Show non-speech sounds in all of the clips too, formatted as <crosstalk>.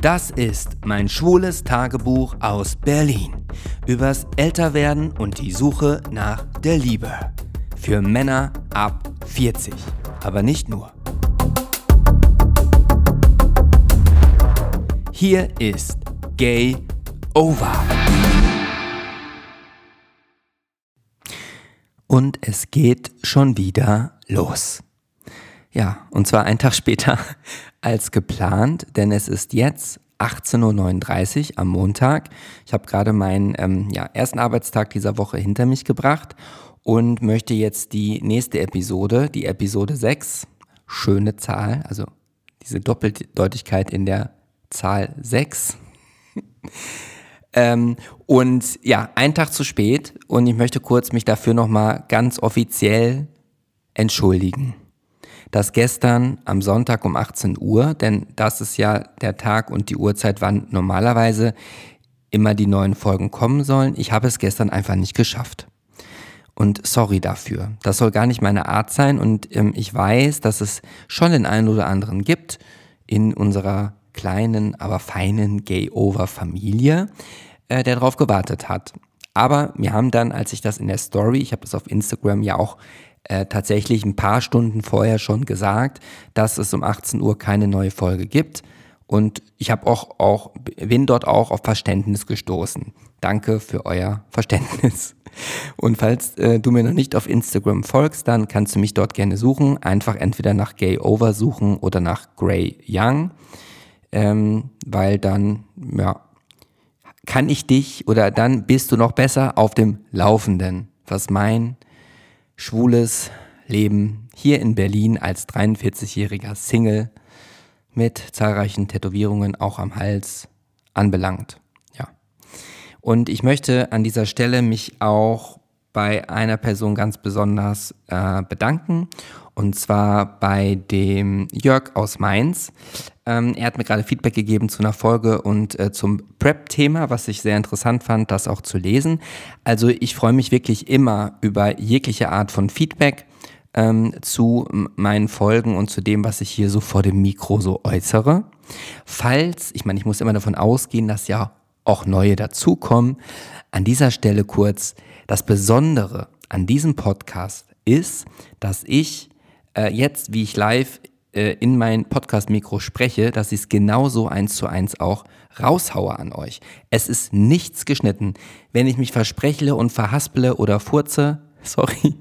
Das ist mein schwules Tagebuch aus Berlin. Übers Älterwerden und die Suche nach der Liebe. Für Männer ab 40. Aber nicht nur. Hier ist Gay Over. Und es geht schon wieder los. Ja, und zwar einen Tag später <laughs> als geplant, denn es ist jetzt 18.39 Uhr am Montag. Ich habe gerade meinen ähm, ja, ersten Arbeitstag dieser Woche hinter mich gebracht und möchte jetzt die nächste Episode, die Episode 6, schöne Zahl, also diese Doppeldeutigkeit in der Zahl 6. <laughs> ähm, und ja, einen Tag zu spät und ich möchte kurz mich dafür nochmal ganz offiziell entschuldigen dass gestern am Sonntag um 18 Uhr, denn das ist ja der Tag und die Uhrzeit, wann normalerweise immer die neuen Folgen kommen sollen, ich habe es gestern einfach nicht geschafft. Und sorry dafür. Das soll gar nicht meine Art sein und ähm, ich weiß, dass es schon den einen oder anderen gibt in unserer kleinen, aber feinen Gay-Over-Familie, äh, der darauf gewartet hat. Aber wir haben dann, als ich das in der Story, ich habe das auf Instagram ja auch äh, tatsächlich ein paar Stunden vorher schon gesagt, dass es um 18 Uhr keine neue Folge gibt. Und ich habe auch, auch, bin dort auch auf Verständnis gestoßen. Danke für euer Verständnis. <laughs> Und falls äh, du mir noch nicht auf Instagram folgst, dann kannst du mich dort gerne suchen. Einfach entweder nach Gay Over suchen oder nach Grey Young. Ähm, weil dann, ja, kann ich dich oder dann bist du noch besser auf dem Laufenden, was mein schwules Leben hier in Berlin als 43-jähriger Single mit zahlreichen Tätowierungen auch am Hals anbelangt. Ja. Und ich möchte an dieser Stelle mich auch bei einer Person ganz besonders äh, bedanken und zwar bei dem Jörg aus Mainz. Ähm, er hat mir gerade Feedback gegeben zu einer Folge und äh, zum Prep-Thema, was ich sehr interessant fand, das auch zu lesen. Also ich freue mich wirklich immer über jegliche Art von Feedback ähm, zu meinen Folgen und zu dem, was ich hier so vor dem Mikro so äußere. Falls, ich meine, ich muss immer davon ausgehen, dass ja auch neue dazukommen. An dieser Stelle kurz, das Besondere an diesem Podcast ist, dass ich äh, jetzt, wie ich live äh, in mein Podcast-Mikro spreche, dass ich es genauso eins zu eins auch raushaue an euch. Es ist nichts geschnitten. Wenn ich mich versprechle und verhaspele oder furze, <laughs> sorry,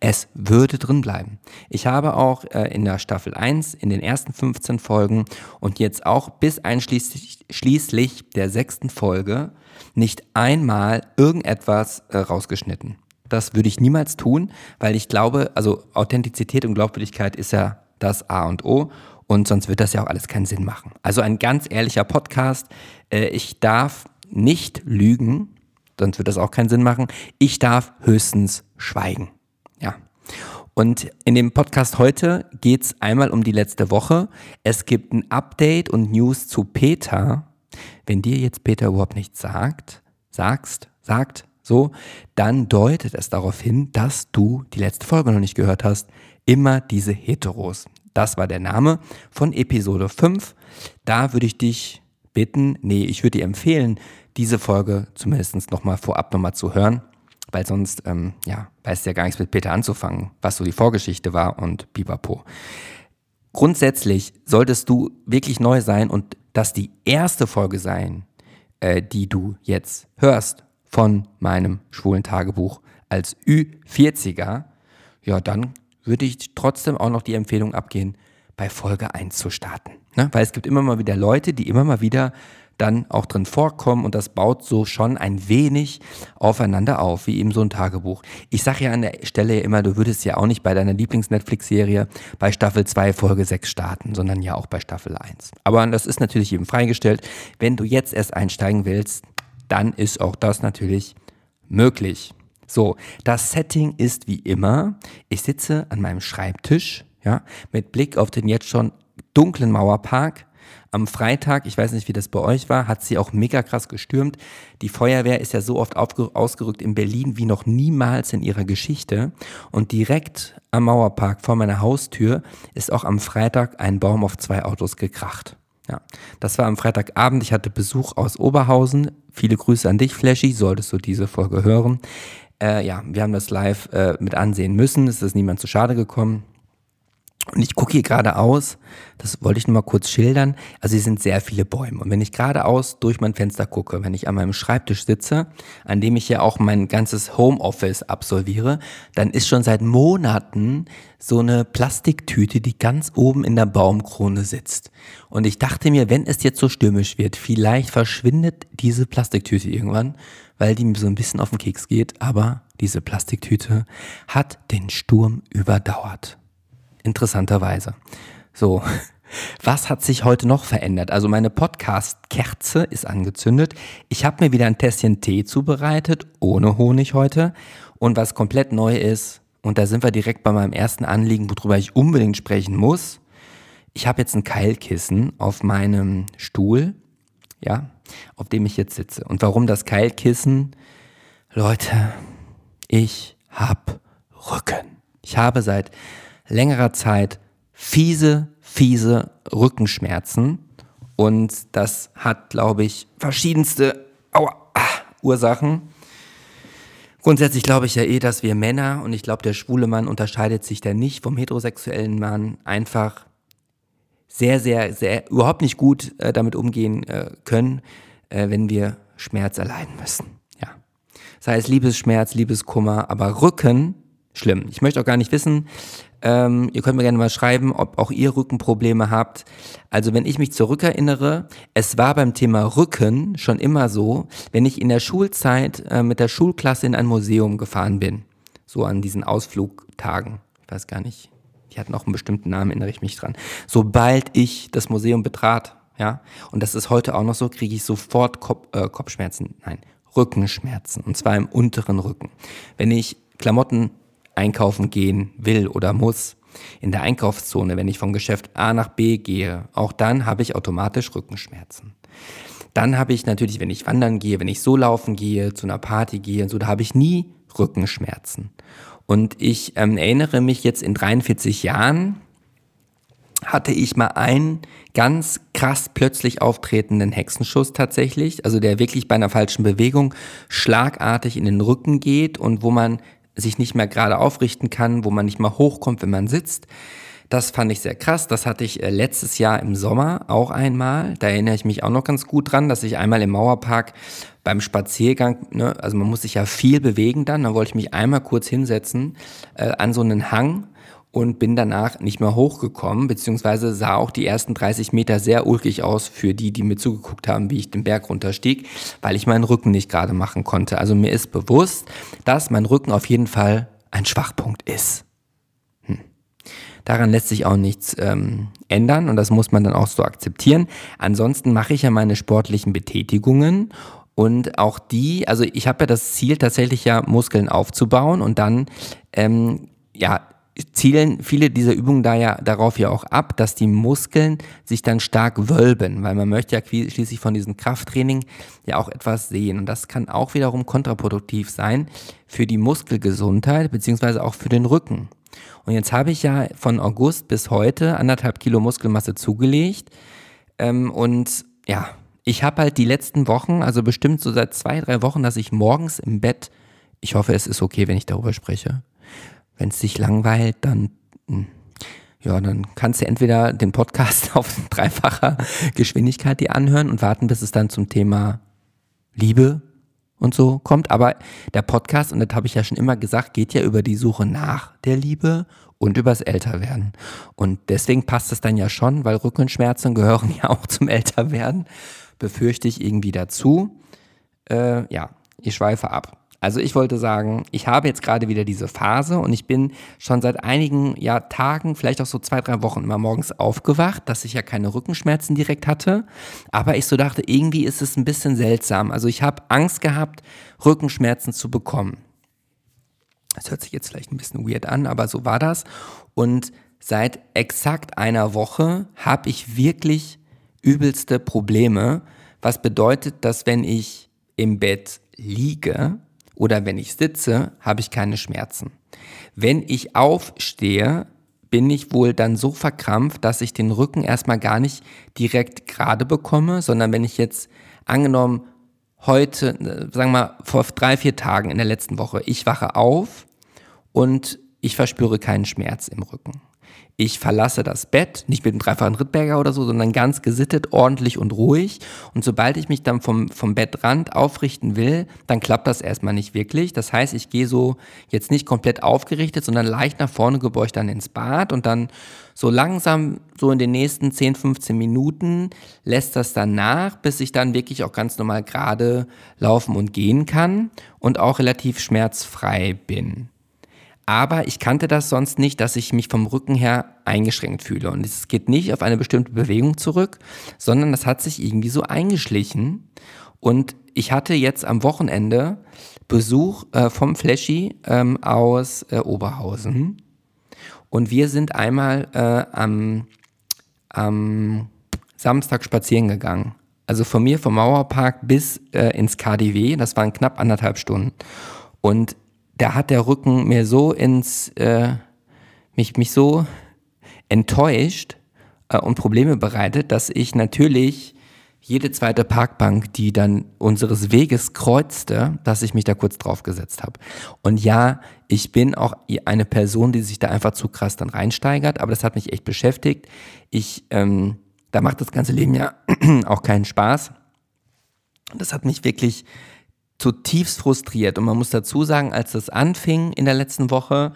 es würde drin bleiben. Ich habe auch äh, in der Staffel 1, in den ersten 15 Folgen und jetzt auch bis einschließlich der sechsten Folge nicht einmal irgendetwas äh, rausgeschnitten. Das würde ich niemals tun, weil ich glaube, also Authentizität und Glaubwürdigkeit ist ja das A und O und sonst wird das ja auch alles keinen Sinn machen. Also ein ganz ehrlicher Podcast. Äh, ich darf nicht lügen, sonst wird das auch keinen Sinn machen. Ich darf höchstens schweigen. Ja. Und in dem Podcast heute geht es einmal um die letzte Woche. Es gibt ein Update und News zu Peter. Wenn dir jetzt Peter überhaupt nichts sagt, sagst, sagt, so, dann deutet es darauf hin, dass du die letzte Folge noch nicht gehört hast. Immer diese Heteros. Das war der Name von Episode 5. Da würde ich dich bitten, nee, ich würde dir empfehlen, diese Folge zumindest nochmal vorab nochmal zu hören, weil sonst, ähm, ja, weißt du ja gar nichts mit Peter anzufangen, was so die Vorgeschichte war und pipapo. Grundsätzlich solltest du wirklich neu sein und das die erste Folge sein, äh, die du jetzt hörst von meinem schwulen Tagebuch als Ü40er, ja, dann würde ich trotzdem auch noch die Empfehlung abgehen, bei Folge 1 zu starten. Ne? Weil es gibt immer mal wieder Leute, die immer mal wieder dann auch drin vorkommen und das baut so schon ein wenig aufeinander auf, wie eben so ein Tagebuch. Ich sage ja an der Stelle immer, du würdest ja auch nicht bei deiner Lieblings-Netflix-Serie bei Staffel 2 Folge 6 starten, sondern ja auch bei Staffel 1. Aber das ist natürlich eben freigestellt. Wenn du jetzt erst einsteigen willst, dann ist auch das natürlich möglich. So, das Setting ist wie immer, ich sitze an meinem Schreibtisch, ja, mit Blick auf den jetzt schon dunklen Mauerpark, Am Freitag, ich weiß nicht, wie das bei euch war, hat sie auch mega krass gestürmt. Die Feuerwehr ist ja so oft ausgerückt in Berlin wie noch niemals in ihrer Geschichte. Und direkt am Mauerpark vor meiner Haustür ist auch am Freitag ein Baum auf zwei Autos gekracht. Ja, das war am Freitagabend. Ich hatte Besuch aus Oberhausen. Viele Grüße an dich, Flashy. Solltest du diese Folge hören. Äh, ja, wir haben das live äh, mit ansehen müssen. Es ist niemand zu schade gekommen. Und ich gucke hier geradeaus, das wollte ich nur mal kurz schildern. Also hier sind sehr viele Bäume. Und wenn ich geradeaus durch mein Fenster gucke, wenn ich an meinem Schreibtisch sitze, an dem ich ja auch mein ganzes Homeoffice absolviere, dann ist schon seit Monaten so eine Plastiktüte, die ganz oben in der Baumkrone sitzt. Und ich dachte mir, wenn es jetzt so stürmisch wird, vielleicht verschwindet diese Plastiktüte irgendwann, weil die mir so ein bisschen auf den Keks geht. Aber diese Plastiktüte hat den Sturm überdauert interessanterweise. So, <laughs> was hat sich heute noch verändert? Also meine Podcast-Kerze ist angezündet. Ich habe mir wieder ein Tässchen Tee zubereitet, ohne Honig heute. Und was komplett neu ist, und da sind wir direkt bei meinem ersten Anliegen, worüber ich unbedingt sprechen muss. Ich habe jetzt ein Keilkissen auf meinem Stuhl, ja, auf dem ich jetzt sitze. Und warum das Keilkissen? Leute, ich habe Rücken. Ich habe seit längerer Zeit fiese, fiese Rückenschmerzen. Und das hat, glaube ich, verschiedenste aua, ah, Ursachen. Grundsätzlich glaube ich ja eh, dass wir Männer, und ich glaube, der schwule Mann unterscheidet sich da nicht vom heterosexuellen Mann, einfach sehr, sehr, sehr überhaupt nicht gut äh, damit umgehen äh, können, äh, wenn wir Schmerz erleiden müssen. Ja. Sei es Liebesschmerz, Liebeskummer, aber Rücken, schlimm. Ich möchte auch gar nicht wissen, ähm, ihr könnt mir gerne mal schreiben, ob auch ihr Rückenprobleme habt. Also wenn ich mich zurückerinnere, es war beim Thema Rücken schon immer so, wenn ich in der Schulzeit äh, mit der Schulklasse in ein Museum gefahren bin, so an diesen Ausflugtagen, ich weiß gar nicht, die hatten auch einen bestimmten Namen, erinnere ich mich dran. Sobald ich das Museum betrat, ja, und das ist heute auch noch so, kriege ich sofort Kopf, äh, Kopfschmerzen, nein, Rückenschmerzen, und zwar im unteren Rücken. Wenn ich Klamotten einkaufen gehen will oder muss, in der Einkaufszone, wenn ich vom Geschäft A nach B gehe, auch dann habe ich automatisch Rückenschmerzen. Dann habe ich natürlich, wenn ich wandern gehe, wenn ich so laufen gehe, zu einer Party gehe und so, da habe ich nie Rückenschmerzen. Und ich ähm, erinnere mich jetzt in 43 Jahren, hatte ich mal einen ganz krass plötzlich auftretenden Hexenschuss tatsächlich, also der wirklich bei einer falschen Bewegung schlagartig in den Rücken geht und wo man sich nicht mehr gerade aufrichten kann, wo man nicht mal hochkommt, wenn man sitzt. Das fand ich sehr krass. Das hatte ich äh, letztes Jahr im Sommer auch einmal. Da erinnere ich mich auch noch ganz gut dran, dass ich einmal im Mauerpark beim Spaziergang, ne, also man muss sich ja viel bewegen dann, da wollte ich mich einmal kurz hinsetzen äh, an so einen Hang und bin danach nicht mehr hochgekommen, beziehungsweise sah auch die ersten 30 Meter sehr ulkig aus für die, die mir zugeguckt haben, wie ich den Berg runterstieg, weil ich meinen Rücken nicht gerade machen konnte. Also mir ist bewusst, dass mein Rücken auf jeden Fall ein Schwachpunkt ist. Hm. Daran lässt sich auch nichts ähm, ändern und das muss man dann auch so akzeptieren. Ansonsten mache ich ja meine sportlichen Betätigungen und auch die, also ich habe ja das Ziel tatsächlich ja Muskeln aufzubauen und dann ähm, ja zielen viele dieser Übungen da ja darauf ja auch ab, dass die Muskeln sich dann stark wölben, weil man möchte ja schließlich von diesem Krafttraining ja auch etwas sehen. Und das kann auch wiederum kontraproduktiv sein für die Muskelgesundheit beziehungsweise auch für den Rücken. Und jetzt habe ich ja von August bis heute anderthalb Kilo Muskelmasse zugelegt. Ähm, und ja, ich habe halt die letzten Wochen, also bestimmt so seit zwei, drei Wochen, dass ich morgens im Bett, ich hoffe, es ist okay, wenn ich darüber spreche, wenn es dich langweilt, dann hm, ja, dann kannst du entweder den Podcast <laughs> auf dreifacher Geschwindigkeit dir anhören und warten, bis es dann zum Thema Liebe und so kommt. Aber der Podcast, und das habe ich ja schon immer gesagt, geht ja über die Suche nach der Liebe und übers Älterwerden. Und deswegen passt es dann ja schon, weil Rückenschmerzen gehören <laughs> ja auch zum Älterwerden, befürchte ich irgendwie dazu. Äh, ja, ich schweife ab. Also ich wollte sagen, ich habe jetzt gerade wieder diese Phase und ich bin schon seit einigen ja, Tagen, vielleicht auch so zwei, drei Wochen immer morgens aufgewacht, dass ich ja keine Rückenschmerzen direkt hatte. Aber ich so dachte, irgendwie ist es ein bisschen seltsam. Also ich habe Angst gehabt, Rückenschmerzen zu bekommen. Das hört sich jetzt vielleicht ein bisschen weird an, aber so war das. Und seit exakt einer Woche habe ich wirklich übelste Probleme, was bedeutet, dass wenn ich im Bett liege oder wenn ich sitze, habe ich keine Schmerzen. Wenn ich aufstehe, bin ich wohl dann so verkrampft, dass ich den Rücken erstmal gar nicht direkt gerade bekomme, sondern wenn ich jetzt angenommen heute, äh, sagen wir mal vor drei, vier Tagen in der letzten Woche, ich wache auf und ich verspüre keinen Schmerz im Rücken. Ich verlasse das Bett, nicht mit dem dreifachen Rittberger oder so, sondern ganz gesittet, ordentlich und ruhig. Und sobald ich mich dann vom, vom Bettrand aufrichten will, dann klappt das erstmal nicht wirklich. Das heißt, ich gehe so jetzt nicht komplett aufgerichtet, sondern leicht nach vorne gebeugt dann ins Bad und dann so langsam, so in den nächsten 10, 15 Minuten lässt das dann nach, bis ich dann wirklich auch ganz normal gerade laufen und gehen kann und auch relativ schmerzfrei bin. Aber ich kannte das sonst nicht, dass ich mich vom Rücken her eingeschränkt fühle. Und es geht nicht auf eine bestimmte Bewegung zurück, sondern das hat sich irgendwie so eingeschlichen. Und ich hatte jetzt am Wochenende Besuch äh, vom Flashy ähm, aus äh, Oberhausen. Und wir sind einmal äh, am, am Samstag spazieren gegangen. Also von mir vom Mauerpark bis äh, ins KDW, das waren knapp anderthalb Stunden. Und da hat der Rücken mir so ins, äh, mich, mich so enttäuscht äh, und Probleme bereitet, dass ich natürlich jede zweite Parkbank, die dann unseres Weges kreuzte, dass ich mich da kurz drauf gesetzt habe. Und ja, ich bin auch eine Person, die sich da einfach zu krass dann reinsteigert, aber das hat mich echt beschäftigt. Ich, ähm, da macht das ganze Leben ja <clears throat> auch keinen Spaß. Das hat mich wirklich zutiefst frustriert. Und man muss dazu sagen, als das anfing in der letzten Woche,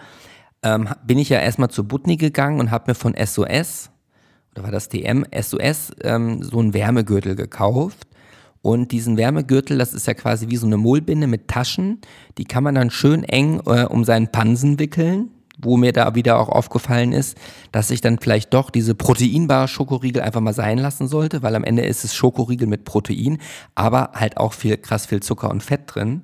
ähm, bin ich ja erstmal zu Butni gegangen und habe mir von SOS, oder war das DM, SOS, ähm, so einen Wärmegürtel gekauft. Und diesen Wärmegürtel, das ist ja quasi wie so eine Mullbinde mit Taschen, die kann man dann schön eng äh, um seinen Pansen wickeln wo mir da wieder auch aufgefallen ist, dass ich dann vielleicht doch diese proteinbare Schokoriegel einfach mal sein lassen sollte, weil am Ende ist es Schokoriegel mit Protein, aber halt auch viel krass viel Zucker und Fett drin.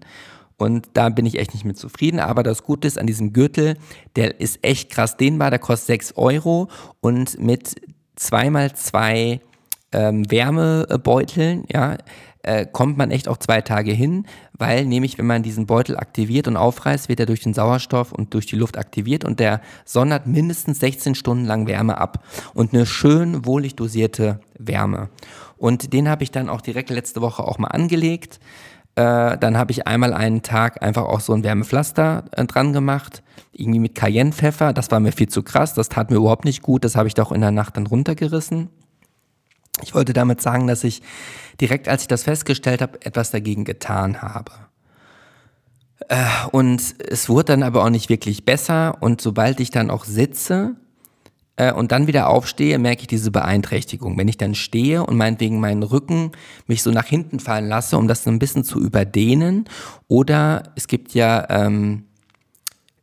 Und da bin ich echt nicht mit zufrieden. Aber das Gute ist an diesem Gürtel, der ist echt krass dehnbar, der kostet 6 Euro und mit zweimal zwei ähm, Wärmebeuteln, ja, äh, kommt man echt auch zwei Tage hin, weil nämlich, wenn man diesen Beutel aktiviert und aufreißt, wird er durch den Sauerstoff und durch die Luft aktiviert und der sondert mindestens 16 Stunden lang Wärme ab und eine schön wohlig dosierte Wärme. Und den habe ich dann auch direkt letzte Woche auch mal angelegt. Äh, dann habe ich einmal einen Tag einfach auch so ein Wärmepflaster äh, dran gemacht, irgendwie mit Cayennepfeffer. Das war mir viel zu krass, das tat mir überhaupt nicht gut. Das habe ich doch in der Nacht dann runtergerissen. Ich wollte damit sagen, dass ich direkt, als ich das festgestellt habe, etwas dagegen getan habe. Äh, und es wurde dann aber auch nicht wirklich besser. Und sobald ich dann auch sitze äh, und dann wieder aufstehe, merke ich diese Beeinträchtigung. Wenn ich dann stehe und meinetwegen meinen Rücken mich so nach hinten fallen lasse, um das so ein bisschen zu überdehnen. Oder es gibt ja ähm,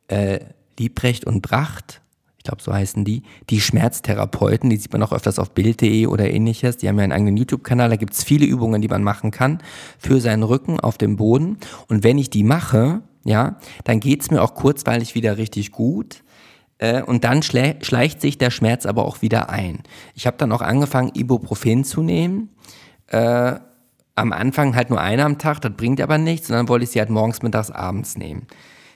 äh, Liebrecht und Bracht glaube, so heißen die, die Schmerztherapeuten, die sieht man auch öfters auf Bild.de oder ähnliches. Die haben ja einen eigenen YouTube-Kanal, da gibt es viele Übungen, die man machen kann für seinen Rücken auf dem Boden. Und wenn ich die mache, ja, dann geht es mir auch kurzweilig wieder richtig gut. Äh, und dann schleicht sich der Schmerz aber auch wieder ein. Ich habe dann auch angefangen, Ibuprofen zu nehmen. Äh, am Anfang halt nur eine am Tag, das bringt aber nichts. Und dann wollte ich sie halt morgens, mittags, abends nehmen.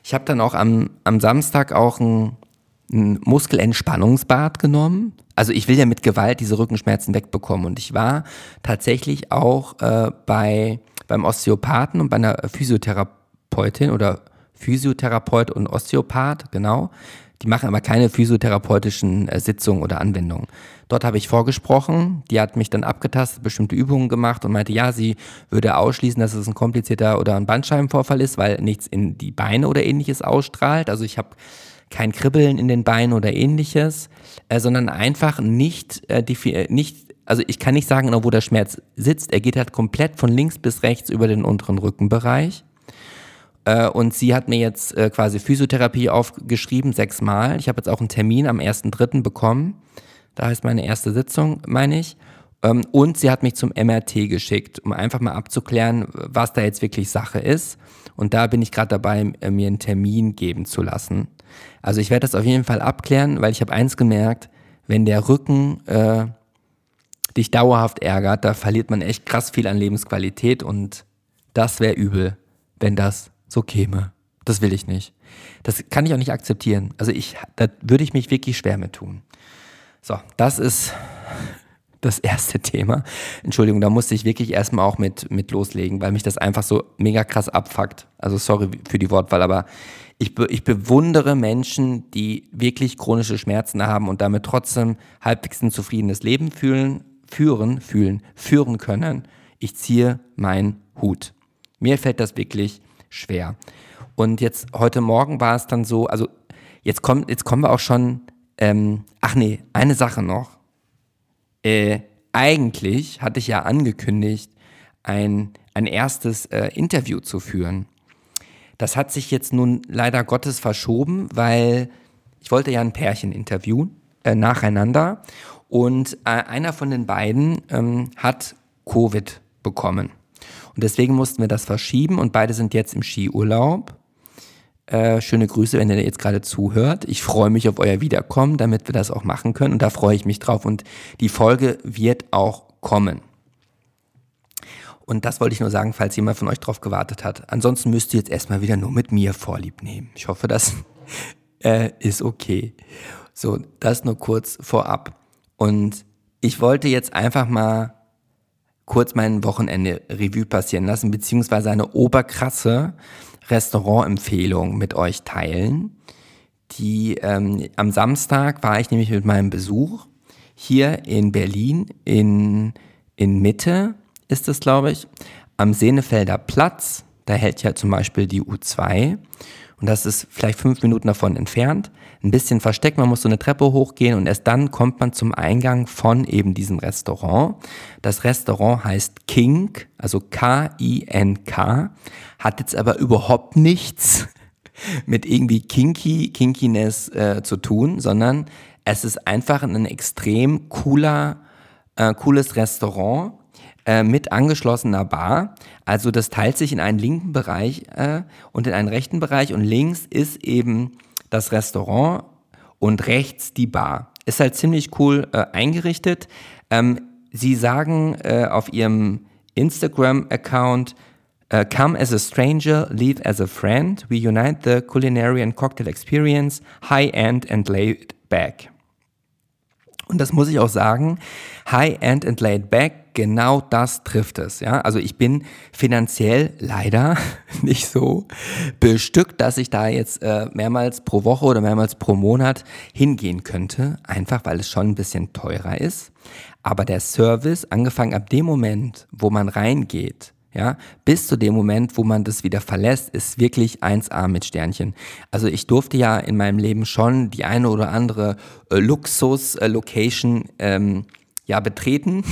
Ich habe dann auch am, am Samstag auch ein ein Muskelentspannungsbad genommen. Also ich will ja mit Gewalt diese Rückenschmerzen wegbekommen. Und ich war tatsächlich auch äh, bei, beim Osteopathen und bei einer Physiotherapeutin oder Physiotherapeut und Osteopath, genau. Die machen aber keine physiotherapeutischen äh, Sitzungen oder Anwendungen. Dort habe ich vorgesprochen, die hat mich dann abgetastet, bestimmte Übungen gemacht und meinte, ja, sie würde ausschließen, dass es ein komplizierter oder ein Bandscheibenvorfall ist, weil nichts in die Beine oder ähnliches ausstrahlt. Also ich habe kein Kribbeln in den Beinen oder ähnliches, äh, sondern einfach nicht, äh, äh, nicht, also ich kann nicht sagen, wo der Schmerz sitzt. Er geht halt komplett von links bis rechts über den unteren Rückenbereich. Äh, und sie hat mir jetzt äh, quasi Physiotherapie aufgeschrieben, sechsmal. Ich habe jetzt auch einen Termin am 1.3. bekommen. Da heißt meine erste Sitzung, meine ich. Ähm, und sie hat mich zum MRT geschickt, um einfach mal abzuklären, was da jetzt wirklich Sache ist. Und da bin ich gerade dabei, äh, mir einen Termin geben zu lassen. Also ich werde das auf jeden Fall abklären, weil ich habe eins gemerkt, wenn der Rücken äh, dich dauerhaft ärgert, da verliert man echt krass viel an Lebensqualität und das wäre übel, wenn das so käme. Das will ich nicht. Das kann ich auch nicht akzeptieren. Also ich, da würde ich mich wirklich schwer mit tun. So, das ist das erste <laughs> Thema. Entschuldigung, da musste ich wirklich erstmal auch mit, mit loslegen, weil mich das einfach so mega krass abfuckt. Also sorry für die Wortwahl, aber ich, be ich bewundere Menschen, die wirklich chronische Schmerzen haben und damit trotzdem halbwegs ein zufriedenes Leben fühlen, führen, fühlen, führen können. Ich ziehe meinen Hut. Mir fällt das wirklich schwer. Und jetzt heute Morgen war es dann so, also jetzt, kommt, jetzt kommen wir auch schon, ähm, ach nee, eine Sache noch. Äh, eigentlich hatte ich ja angekündigt, ein, ein erstes äh, Interview zu führen. Das hat sich jetzt nun leider Gottes verschoben, weil ich wollte ja ein Pärchen interviewen, äh, nacheinander. Und äh, einer von den beiden ähm, hat Covid bekommen. Und deswegen mussten wir das verschieben und beide sind jetzt im Skiurlaub. Äh, schöne Grüße, wenn ihr jetzt gerade zuhört. Ich freue mich auf euer Wiederkommen, damit wir das auch machen können. Und da freue ich mich drauf. Und die Folge wird auch kommen. Und das wollte ich nur sagen, falls jemand von euch drauf gewartet hat. Ansonsten müsst ihr jetzt erstmal wieder nur mit mir Vorlieb nehmen. Ich hoffe, das <laughs> äh, ist okay. So, das nur kurz vorab. Und ich wollte jetzt einfach mal kurz mein Wochenende Revue passieren lassen, beziehungsweise eine oberkrasse Restaurantempfehlung mit euch teilen. Die ähm, am Samstag war ich nämlich mit meinem Besuch hier in Berlin in, in Mitte ist es, glaube ich, am Senefelder Platz. Da hält ja zum Beispiel die U2 und das ist vielleicht fünf Minuten davon entfernt. Ein bisschen versteckt, man muss so eine Treppe hochgehen und erst dann kommt man zum Eingang von eben diesem Restaurant. Das Restaurant heißt King, also K-I-N-K, hat jetzt aber überhaupt nichts <laughs> mit irgendwie Kinky, Kinkiness äh, zu tun, sondern es ist einfach ein extrem cooler, äh, cooles Restaurant äh, mit angeschlossener Bar. Also das teilt sich in einen linken Bereich äh, und in einen rechten Bereich und links ist eben das Restaurant und rechts die Bar. Ist halt ziemlich cool äh, eingerichtet. Ähm, sie sagen äh, auf ihrem Instagram-Account, Uh, come as a stranger, leave as a friend. We unite the culinary and cocktail experience, high-end and laid back. Und das muss ich auch sagen, high-end and laid back, genau das trifft es. Ja? Also ich bin finanziell leider <laughs> nicht so bestückt, dass ich da jetzt äh, mehrmals pro Woche oder mehrmals pro Monat hingehen könnte, einfach weil es schon ein bisschen teurer ist. Aber der Service, angefangen ab dem Moment, wo man reingeht, ja, bis zu dem Moment, wo man das wieder verlässt, ist wirklich 1A mit Sternchen. Also ich durfte ja in meinem Leben schon die eine oder andere äh, Luxus-Location äh, ähm, ja betreten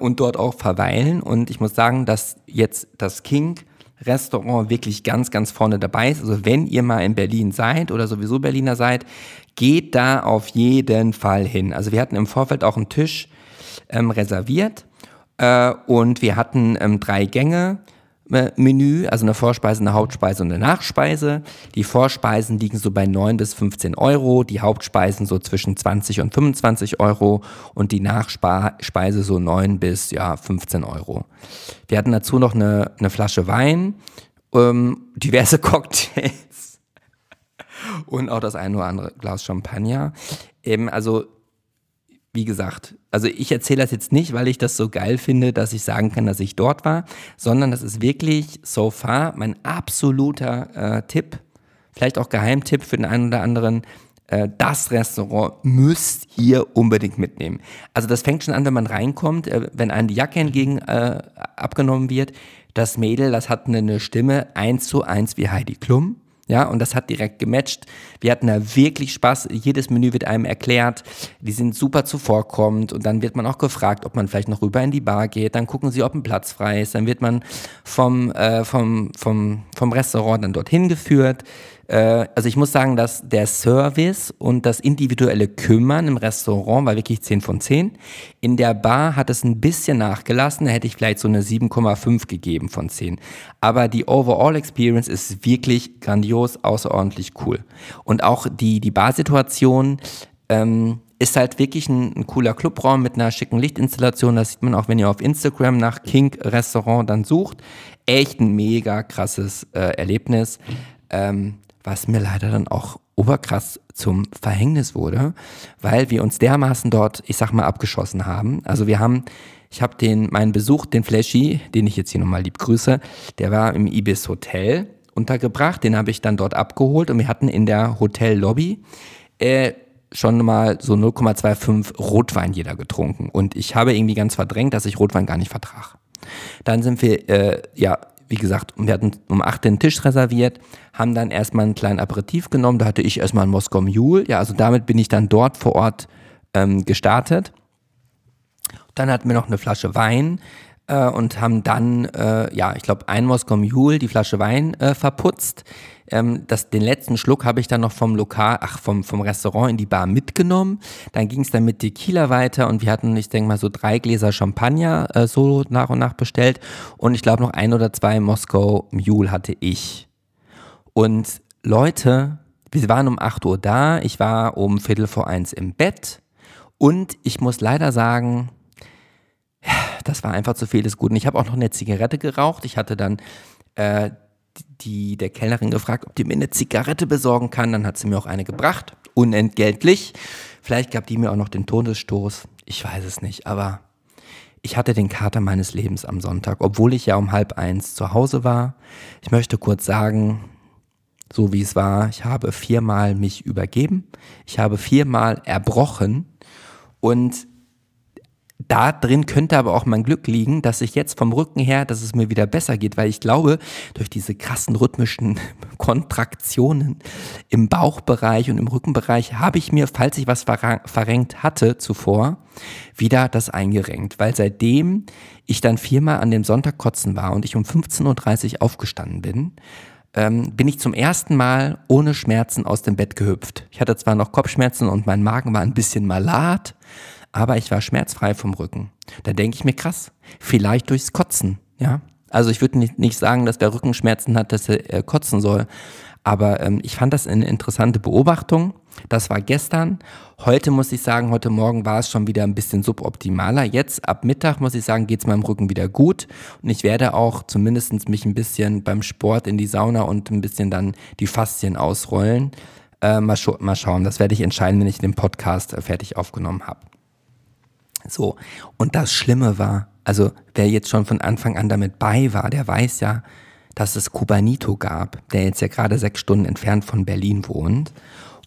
und dort auch verweilen. Und ich muss sagen, dass jetzt das King Restaurant wirklich ganz, ganz vorne dabei ist. Also wenn ihr mal in Berlin seid oder sowieso Berliner seid, geht da auf jeden Fall hin. Also wir hatten im Vorfeld auch einen Tisch ähm, reserviert äh, und wir hatten ähm, drei Gänge. Äh, Menü, also eine Vorspeise, eine Hauptspeise und eine Nachspeise. Die Vorspeisen liegen so bei 9 bis 15 Euro, die Hauptspeisen so zwischen 20 und 25 Euro und die Nachspeise so 9 bis ja, 15 Euro. Wir hatten dazu noch eine, eine Flasche Wein, ähm, diverse <laughs> Cocktails und auch das eine oder andere Glas Champagner. Eben, also wie gesagt, also ich erzähle das jetzt nicht, weil ich das so geil finde, dass ich sagen kann, dass ich dort war, sondern das ist wirklich so far mein absoluter äh, Tipp, vielleicht auch Geheimtipp für den einen oder anderen. Äh, das Restaurant müsst ihr unbedingt mitnehmen. Also das fängt schon an, wenn man reinkommt, äh, wenn einem die Jacke entgegen äh, abgenommen wird. Das Mädel, das hat eine Stimme eins zu eins wie Heidi Klum. Ja, und das hat direkt gematcht. Wir hatten da wirklich Spaß. Jedes Menü wird einem erklärt. Die sind super zuvorkommend. Und dann wird man auch gefragt, ob man vielleicht noch rüber in die Bar geht. Dann gucken sie, ob ein Platz frei ist. Dann wird man vom, äh, vom, vom, vom Restaurant dann dorthin geführt. Äh, also ich muss sagen, dass der Service und das individuelle Kümmern im Restaurant war wirklich 10 von 10. In der Bar hat es ein bisschen nachgelassen, da hätte ich vielleicht so eine 7,5 gegeben von 10. Aber die Overall Experience ist wirklich grandios, außerordentlich cool. Und auch die, die Barsituation, ähm, ist halt wirklich ein, ein, cooler Clubraum mit einer schicken Lichtinstallation. Das sieht man auch, wenn ihr auf Instagram nach King Restaurant dann sucht. Echt ein mega krasses äh, Erlebnis, ähm, was mir leider dann auch oberkrass zum Verhängnis wurde, weil wir uns dermaßen dort, ich sag mal, abgeschossen haben. Also wir haben, ich habe den, meinen Besuch, den Flashy, den ich jetzt hier nochmal lieb grüße, der war im Ibis Hotel untergebracht, den habe ich dann dort abgeholt und wir hatten in der Hotellobby äh, schon mal so 0,25 Rotwein jeder getrunken. Und ich habe irgendwie ganz verdrängt, dass ich Rotwein gar nicht vertrage. Dann sind wir, äh, ja, wie gesagt, wir hatten um 8 den Tisch reserviert, haben dann erstmal einen kleinen Aperitif genommen. Da hatte ich erstmal einen Moskau Mule. Ja, also damit bin ich dann dort vor Ort ähm, gestartet. Dann hatten wir noch eine Flasche Wein äh, und haben dann, äh, ja, ich glaube, ein Moskau Mule, die Flasche Wein äh, verputzt. Ähm, das, den letzten Schluck habe ich dann noch vom Lokal, ach, vom, vom Restaurant in die Bar mitgenommen. Dann ging es dann mit Tequila weiter und wir hatten, ich denke mal, so drei Gläser Champagner äh, so nach und nach bestellt. Und ich glaube, noch ein oder zwei Moskau Mule hatte ich. Und Leute, wir waren um 8 Uhr da, ich war um Viertel vor eins im Bett und ich muss leider sagen, das war einfach zu viel des Guten. Ich habe auch noch eine Zigarette geraucht. Ich hatte dann äh, die, der Kellnerin gefragt, ob die mir eine Zigarette besorgen kann. Dann hat sie mir auch eine gebracht, unentgeltlich. Vielleicht gab die mir auch noch den Todesstoß. Ich weiß es nicht, aber ich hatte den Kater meines Lebens am Sonntag, obwohl ich ja um halb eins zu Hause war. Ich möchte kurz sagen, so wie es war, ich habe viermal mich übergeben, ich habe viermal erbrochen und da drin könnte aber auch mein Glück liegen, dass ich jetzt vom Rücken her, dass es mir wieder besser geht, weil ich glaube, durch diese krassen rhythmischen <laughs> Kontraktionen im Bauchbereich und im Rückenbereich habe ich mir, falls ich was verrenkt hatte zuvor, wieder das eingerenkt, weil seitdem ich dann viermal an dem Sonntag kotzen war und ich um 15.30 Uhr aufgestanden bin, ähm, bin ich zum ersten Mal ohne Schmerzen aus dem Bett gehüpft. Ich hatte zwar noch Kopfschmerzen und mein Magen war ein bisschen malat, aber ich war schmerzfrei vom Rücken. Da denke ich mir krass, vielleicht durchs Kotzen, ja. Also ich würde nicht, sagen, dass der Rückenschmerzen hat, dass er äh, kotzen soll, aber ähm, ich fand das eine interessante Beobachtung. Das war gestern. Heute muss ich sagen, heute Morgen war es schon wieder ein bisschen suboptimaler. Jetzt ab Mittag muss ich sagen, geht es meinem Rücken wieder gut. Und ich werde auch zumindest mich ein bisschen beim Sport in die Sauna und ein bisschen dann die Faszien ausrollen. Äh, mal, mal, schauen, das werde ich entscheiden, wenn ich den Podcast äh, fertig aufgenommen habe. So, und das Schlimme war, also wer jetzt schon von Anfang an damit bei war, der weiß ja, dass es Kubanito gab, der jetzt ja gerade sechs Stunden entfernt von Berlin wohnt.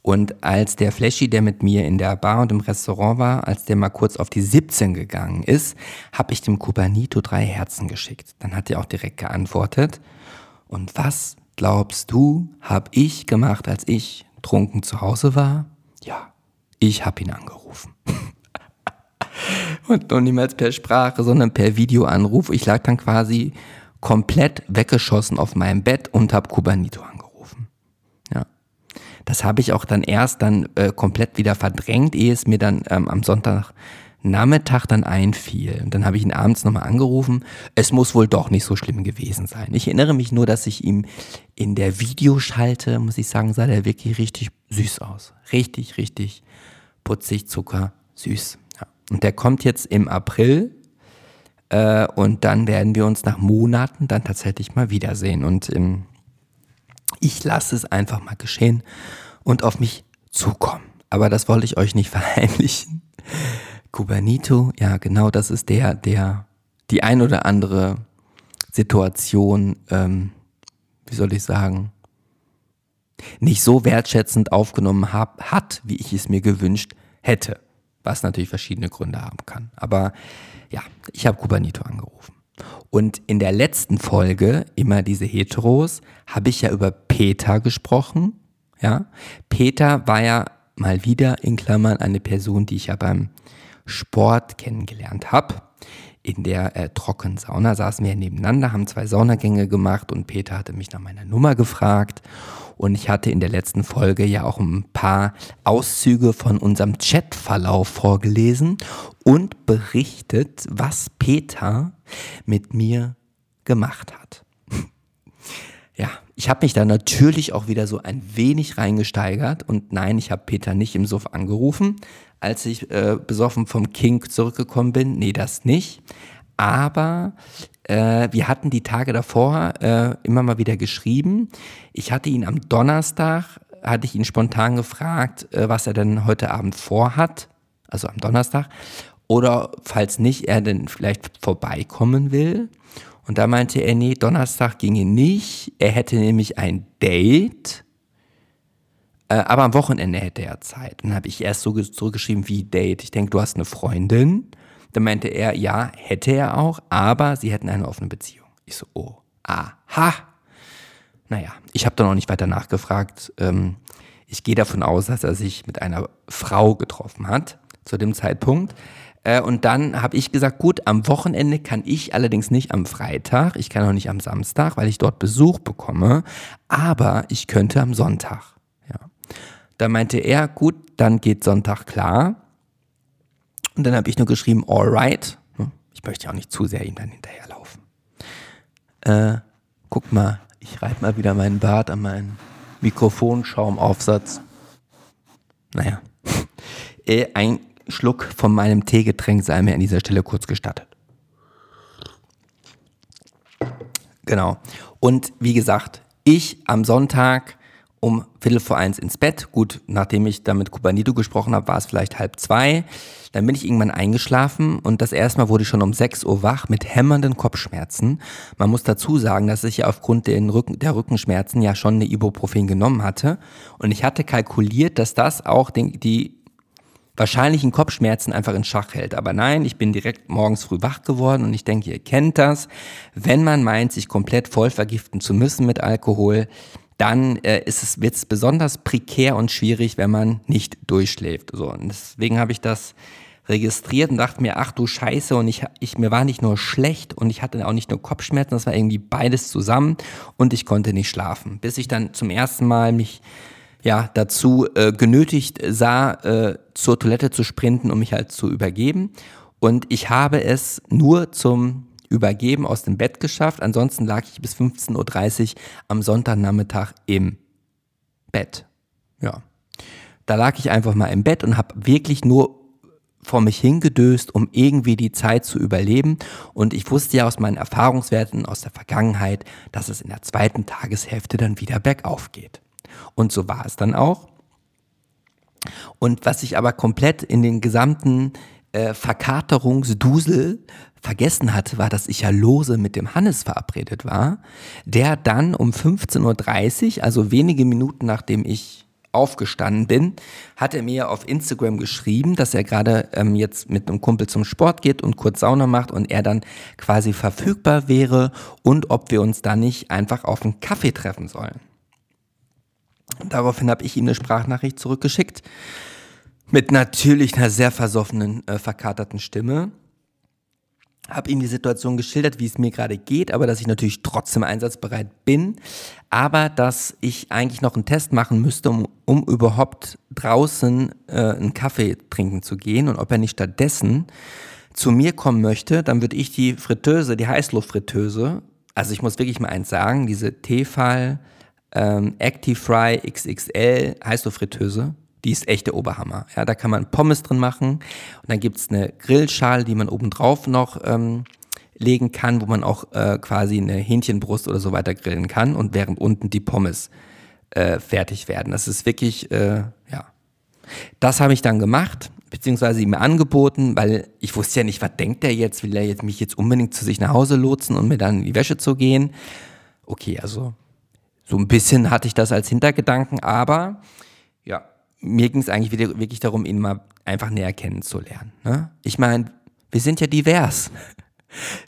Und als der Flashy, der mit mir in der Bar und im Restaurant war, als der mal kurz auf die 17 gegangen ist, habe ich dem Kubanito drei Herzen geschickt. Dann hat er auch direkt geantwortet. Und was glaubst du, habe ich gemacht, als ich trunken zu Hause war? Ja, ich habe ihn angerufen. <laughs> Und noch niemals per Sprache, sondern per Videoanruf. Ich lag dann quasi komplett weggeschossen auf meinem Bett und habe Kubanito angerufen. Ja. Das habe ich auch dann erst dann äh, komplett wieder verdrängt, ehe es mir dann ähm, am Sonntag Nachmittag dann einfiel. Und dann habe ich ihn abends nochmal angerufen. Es muss wohl doch nicht so schlimm gewesen sein. Ich erinnere mich nur, dass ich ihm in der Videoschalte, muss ich sagen, sah der wirklich richtig süß aus. Richtig, richtig putzig, Zucker, süß. Und der kommt jetzt im April äh, und dann werden wir uns nach Monaten dann tatsächlich mal wiedersehen. Und ähm, ich lasse es einfach mal geschehen und auf mich zukommen. Aber das wollte ich euch nicht <laughs> verheimlichen. Kubanito, ja genau, das ist der, der die ein oder andere Situation, ähm, wie soll ich sagen, nicht so wertschätzend aufgenommen hab, hat, wie ich es mir gewünscht hätte was natürlich verschiedene Gründe haben kann. Aber ja, ich habe Kubanito angerufen. Und in der letzten Folge, immer diese Heteros, habe ich ja über Peter gesprochen. Ja, Peter war ja mal wieder in Klammern eine Person, die ich ja beim Sport kennengelernt habe. In der äh, Trockensauna saßen wir nebeneinander, haben zwei Saunagänge gemacht und Peter hatte mich nach meiner Nummer gefragt. Und ich hatte in der letzten Folge ja auch ein paar Auszüge von unserem Chatverlauf vorgelesen und berichtet, was Peter mit mir gemacht hat. <laughs> ja, ich habe mich da natürlich auch wieder so ein wenig reingesteigert und nein, ich habe Peter nicht im Suff angerufen, als ich äh, besoffen vom King zurückgekommen bin. Nee, das nicht. Aber äh, wir hatten die Tage davor äh, immer mal wieder geschrieben. Ich hatte ihn am Donnerstag, hatte ich ihn spontan gefragt, äh, was er denn heute Abend vorhat, also am Donnerstag. Oder falls nicht, er denn vielleicht vorbeikommen will. Und da meinte er, nee, Donnerstag ginge nicht. Er hätte nämlich ein Date. Äh, aber am Wochenende hätte er Zeit. Dann habe ich erst so zurückgeschrieben, wie Date. Ich denke, du hast eine Freundin. Dann meinte er, ja, hätte er auch, aber sie hätten eine offene Beziehung. Ich so, oh, aha. Naja, ich habe dann auch nicht weiter nachgefragt. Ähm, ich gehe davon aus, dass er sich mit einer Frau getroffen hat zu dem Zeitpunkt. Äh, und dann habe ich gesagt, gut, am Wochenende kann ich allerdings nicht am Freitag, ich kann auch nicht am Samstag, weil ich dort Besuch bekomme, aber ich könnte am Sonntag. Ja. Da meinte er, gut, dann geht Sonntag klar. Und dann habe ich nur geschrieben, alright. Hm, ich möchte ja auch nicht zu sehr ihm dann hinterherlaufen. Äh, guck mal, ich reibe mal wieder meinen Bart an meinen Mikrofonschaumaufsatz. Naja. <laughs> Äh, ein Schluck von meinem Teegetränk sei mir an dieser Stelle kurz gestattet. Genau. Und wie gesagt, ich am Sonntag um Viertel vor eins ins Bett. Gut, nachdem ich da mit Kubanito gesprochen habe, war es vielleicht halb zwei. Dann bin ich irgendwann eingeschlafen und das erste Mal wurde ich schon um 6 Uhr wach mit hämmernden Kopfschmerzen. Man muss dazu sagen, dass ich ja aufgrund den Rücken, der Rückenschmerzen ja schon eine Ibuprofen genommen hatte und ich hatte kalkuliert, dass das auch den, die wahrscheinlichen Kopfschmerzen einfach in Schach hält. Aber nein, ich bin direkt morgens früh wach geworden und ich denke, ihr kennt das. Wenn man meint, sich komplett voll vergiften zu müssen mit Alkohol, dann äh, ist es, wird es besonders prekär und schwierig, wenn man nicht durchschläft. So, und deswegen habe ich das registriert und dachte mir, ach du Scheiße, und ich, ich, mir war nicht nur schlecht und ich hatte auch nicht nur Kopfschmerzen, das war irgendwie beides zusammen und ich konnte nicht schlafen. Bis ich dann zum ersten Mal mich ja, dazu äh, genötigt sah, äh, zur Toilette zu sprinten, um mich halt zu übergeben. Und ich habe es nur zum Übergeben aus dem Bett geschafft. Ansonsten lag ich bis 15.30 Uhr am Sonntagnachmittag im Bett. Ja. Da lag ich einfach mal im Bett und habe wirklich nur vor mich hingedöst, um irgendwie die Zeit zu überleben. Und ich wusste ja aus meinen Erfahrungswerten aus der Vergangenheit, dass es in der zweiten Tageshälfte dann wieder bergauf geht. Und so war es dann auch. Und was ich aber komplett in den gesamten äh, Verkaterungsdusel vergessen hatte, war, dass ich ja lose mit dem Hannes verabredet war, der dann um 15.30 Uhr, also wenige Minuten nachdem ich aufgestanden bin, hat er mir auf Instagram geschrieben, dass er gerade ähm, jetzt mit einem Kumpel zum Sport geht und kurz Sauna macht und er dann quasi verfügbar wäre und ob wir uns da nicht einfach auf einen Kaffee treffen sollen. Daraufhin habe ich ihm eine Sprachnachricht zurückgeschickt mit natürlich einer sehr versoffenen, äh, verkaterten Stimme. Habe ihm die Situation geschildert, wie es mir gerade geht, aber dass ich natürlich trotzdem einsatzbereit bin, aber dass ich eigentlich noch einen Test machen müsste, um, um überhaupt draußen äh, einen Kaffee trinken zu gehen und ob er nicht stattdessen zu mir kommen möchte, dann würde ich die Fritteuse, die Heißluftfritteuse, also ich muss wirklich mal eins sagen, diese Tefal ähm, Actifry XXL Heißluftfritteuse. Die ist echt der Oberhammer. Ja, da kann man Pommes drin machen und dann gibt's eine Grillschale, die man obendrauf noch ähm, legen kann, wo man auch äh, quasi eine Hähnchenbrust oder so weiter grillen kann und während unten die Pommes äh, fertig werden. Das ist wirklich, äh, ja. Das habe ich dann gemacht, beziehungsweise ihm angeboten, weil ich wusste ja nicht, was denkt er jetzt? Will er jetzt mich jetzt unbedingt zu sich nach Hause lotsen und mir dann in die Wäsche zu gehen? Okay, also so ein bisschen hatte ich das als Hintergedanken, aber mir ging es eigentlich wieder, wirklich darum, ihn mal einfach näher kennenzulernen. Ne? Ich meine, wir sind ja divers. <laughs>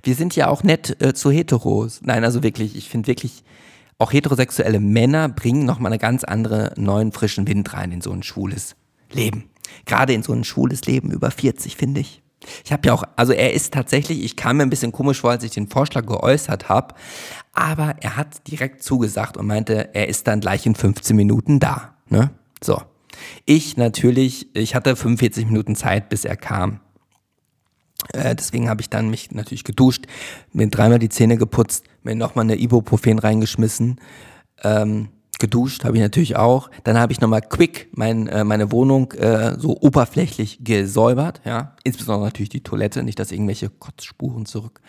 Wir sind ja auch nett äh, zu Heteros. Nein, also wirklich, ich finde wirklich, auch heterosexuelle Männer bringen nochmal eine ganz andere, neuen, frischen Wind rein in so ein schwules Leben. Gerade in so ein schwules Leben über 40, finde ich. Ich habe ja auch, also er ist tatsächlich, ich kam mir ein bisschen komisch vor, als ich den Vorschlag geäußert habe, aber er hat direkt zugesagt und meinte, er ist dann gleich in 15 Minuten da. Ne? So. Ich natürlich, ich hatte 45 Minuten Zeit, bis er kam. Äh, deswegen habe ich dann mich natürlich geduscht, mir dreimal die Zähne geputzt, mir nochmal eine Ibuprofen reingeschmissen Ähm, geduscht habe ich natürlich auch. Dann habe ich nochmal quick mein, äh, meine Wohnung äh, so oberflächlich gesäubert, ja. Insbesondere natürlich die Toilette, nicht, dass irgendwelche Kotzspuren zurück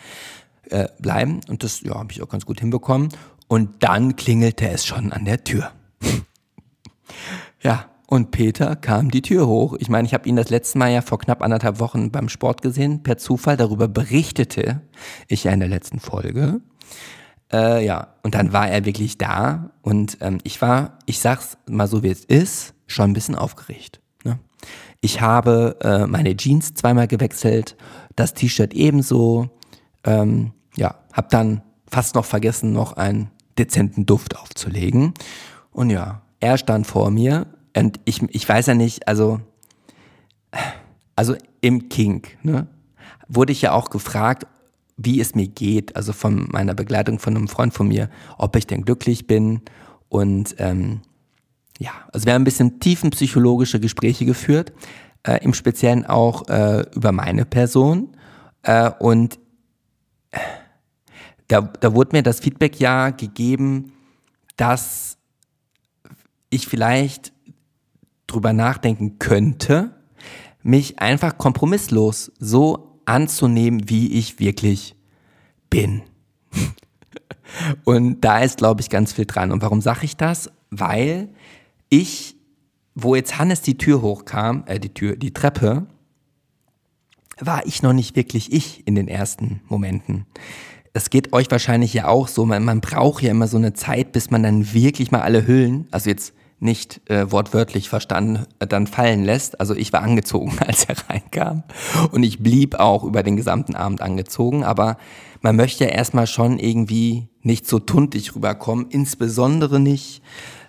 äh. Und das ja, habe ich auch ganz gut hinbekommen. Und dann klingelte es schon an der Tür. <laughs> ja, und Peter kam die Tür hoch. Ich meine, ich habe ihn das letzte Mal ja vor knapp anderthalb Wochen beim Sport gesehen. Per Zufall darüber berichtete ich ja in der letzten Folge. Äh, ja, und dann war er wirklich da und ähm, ich war, ich sag's mal so wie es ist, schon ein bisschen aufgeregt. Ne? Ich habe äh, meine Jeans zweimal gewechselt, das T-Shirt ebenso. Ähm, ja, habe dann fast noch vergessen, noch einen dezenten Duft aufzulegen. Und ja, er stand vor mir und ich, ich weiß ja nicht, also, also im King, ne, wurde ich ja auch gefragt, wie es mir geht, also von meiner Begleitung von einem Freund von mir, ob ich denn glücklich bin. Und ähm, ja, also wir haben ein bisschen tiefenpsychologische Gespräche geführt, äh, im Speziellen auch äh, über meine Person. Äh, und da, da wurde mir das Feedback ja gegeben, dass ich vielleicht drüber nachdenken könnte, mich einfach kompromisslos so anzunehmen, wie ich wirklich bin. <laughs> Und da ist, glaube ich, ganz viel dran. Und warum sage ich das? Weil ich, wo jetzt Hannes die Tür hochkam, äh, die Tür, die Treppe, war ich noch nicht wirklich ich in den ersten Momenten. Das geht euch wahrscheinlich ja auch so. Man, man braucht ja immer so eine Zeit, bis man dann wirklich mal alle Hüllen, also jetzt nicht äh, wortwörtlich verstanden, äh, dann fallen lässt. Also ich war angezogen, <laughs> als er reinkam. Und ich blieb auch über den gesamten Abend angezogen. Aber man möchte ja erstmal schon irgendwie nicht so tuntig rüberkommen. Insbesondere nicht,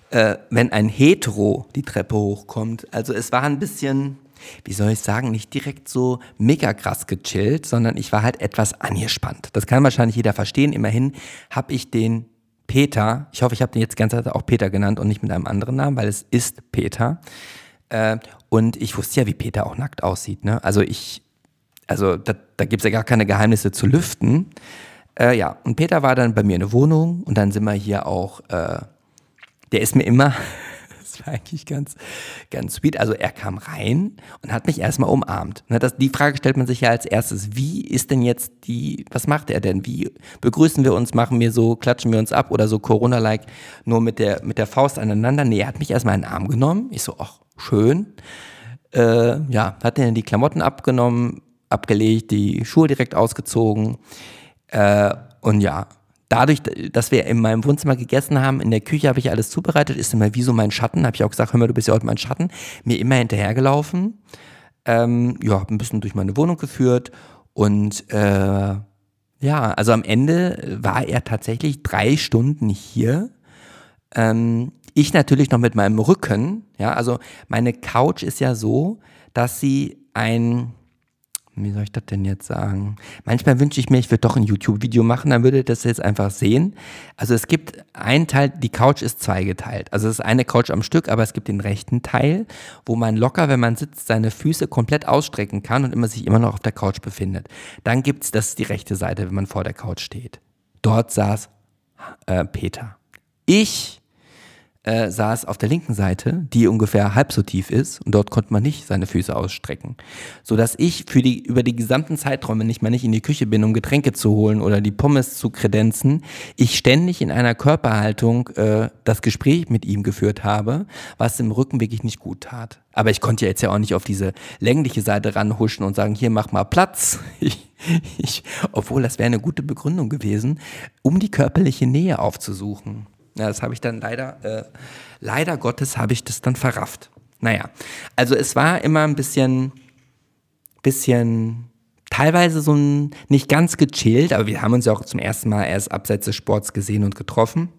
äh, wenn ein Hetero die Treppe hochkommt. Also es war ein bisschen, wie soll ich sagen, nicht direkt so mega krass gechillt, sondern ich war halt etwas angespannt. Das kann wahrscheinlich jeder verstehen. Immerhin habe ich den Peter, ich hoffe, ich habe den jetzt die ganze Zeit auch Peter genannt und nicht mit einem anderen Namen, weil es ist Peter. Äh, und ich wusste ja, wie Peter auch nackt aussieht. Ne? Also ich, also da, da gibt es ja gar keine Geheimnisse zu lüften. Äh, ja, und Peter war dann bei mir in der Wohnung und dann sind wir hier auch, äh, der ist mir immer, das war eigentlich ganz, ganz sweet. Also er kam rein und hat mich erstmal umarmt. Das, die Frage stellt man sich ja als erstes. Wie ist denn jetzt die, was macht er denn? Wie begrüßen wir uns, machen wir so, klatschen wir uns ab oder so Corona-like nur mit der, mit der Faust aneinander? Nee, er hat mich erstmal in den Arm genommen. Ich so, ach, schön. Äh, ja, hat dann die Klamotten abgenommen, abgelegt, die Schuhe direkt ausgezogen. Äh, und ja, dadurch, dass wir in meinem Wohnzimmer gegessen haben, in der Küche habe ich alles zubereitet, ist immer wie so mein Schatten, habe ich auch gesagt, hör mal, du bist ja heute mein Schatten, mir immer hinterhergelaufen. Ähm, ja, habe ein bisschen durch meine Wohnung geführt und äh, ja, also am Ende war er tatsächlich drei Stunden hier. Ähm, ich natürlich noch mit meinem Rücken, ja, also meine Couch ist ja so, dass sie ein wie soll ich das denn jetzt sagen? Manchmal wünsche ich mir, ich würde doch ein YouTube-Video machen, dann würde das jetzt einfach sehen. Also es gibt einen Teil, die Couch ist zweigeteilt. Also es ist eine Couch am Stück, aber es gibt den rechten Teil, wo man locker, wenn man sitzt, seine Füße komplett ausstrecken kann und immer sich immer noch auf der Couch befindet. Dann gibt's, das ist die rechte Seite, wenn man vor der Couch steht. Dort saß äh, Peter. Ich äh, saß auf der linken Seite, die ungefähr halb so tief ist und dort konnte man nicht seine Füße ausstrecken. Sodass ich für die, über die gesamten Zeiträume nicht mal nicht in die Küche bin, um Getränke zu holen oder die Pommes zu kredenzen, ich ständig in einer Körperhaltung äh, das Gespräch mit ihm geführt habe, was im Rücken wirklich nicht gut tat. Aber ich konnte ja jetzt ja auch nicht auf diese längliche Seite ranhuschen und sagen, hier mach mal Platz. <laughs> Ich, ich, obwohl das wäre eine gute Begründung gewesen, um die körperliche Nähe aufzusuchen. Ja, das habe ich dann leider, äh, leider Gottes habe ich das dann verrafft. Naja, also es war immer ein bisschen, bisschen, teilweise so ein, nicht ganz gechillt, aber wir haben uns ja auch zum ersten Mal erst abseits des Sports gesehen und getroffen.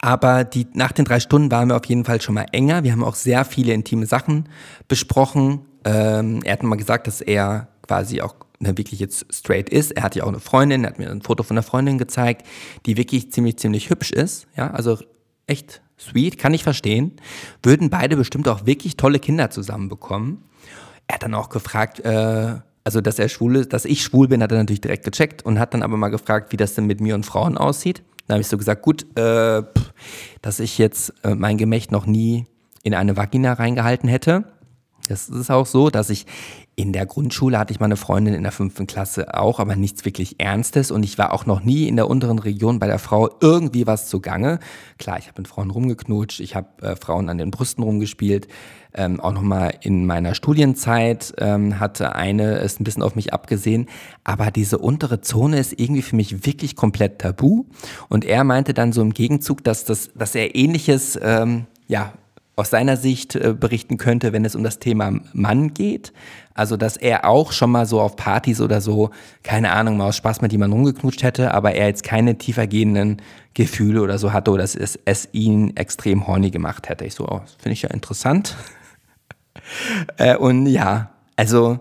Aber die, nach den drei Stunden waren wir auf jeden Fall schon mal enger. Wir haben auch sehr viele intime Sachen besprochen. Ähm, er hat mal gesagt, dass er quasi auch ne, wirklich jetzt straight ist. Er hat ja auch eine Freundin, er hat mir ein Foto von einer Freundin gezeigt, die wirklich ziemlich, ziemlich hübsch ist. Ja, also echt sweet, kann ich verstehen. Würden beide bestimmt auch wirklich tolle Kinder zusammenbekommen. Er hat dann auch gefragt, äh, also dass er schwul ist, dass ich schwul bin, hat er natürlich direkt gecheckt und hat dann aber mal gefragt, wie das denn mit mir und Frauen aussieht. Dann habe ich so gesagt, gut, äh, dass ich jetzt äh, mein Gemächt noch nie in eine Vagina reingehalten hätte. Das ist auch so, dass ich in der Grundschule hatte ich meine Freundin in der fünften Klasse auch, aber nichts wirklich Ernstes. Und ich war auch noch nie in der unteren Region bei der Frau irgendwie was zugange. Klar, ich habe mit Frauen rumgeknutscht, ich habe äh, Frauen an den Brüsten rumgespielt. Ähm, auch nochmal in meiner Studienzeit ähm, hatte eine es ein bisschen auf mich abgesehen. Aber diese untere Zone ist irgendwie für mich wirklich komplett tabu. Und er meinte dann so im Gegenzug, dass, das, dass er ähnliches, ähm, ja, aus seiner Sicht äh, berichten könnte, wenn es um das Thema Mann geht. Also, dass er auch schon mal so auf Partys oder so, keine Ahnung, mal aus Spaß mit jemandem rumgeknutscht hätte, aber er jetzt keine tiefergehenden Gefühle oder so hatte oder dass es, es ihn extrem horny gemacht hätte. Ich so, oh, finde ich ja interessant. <laughs> äh, und ja, also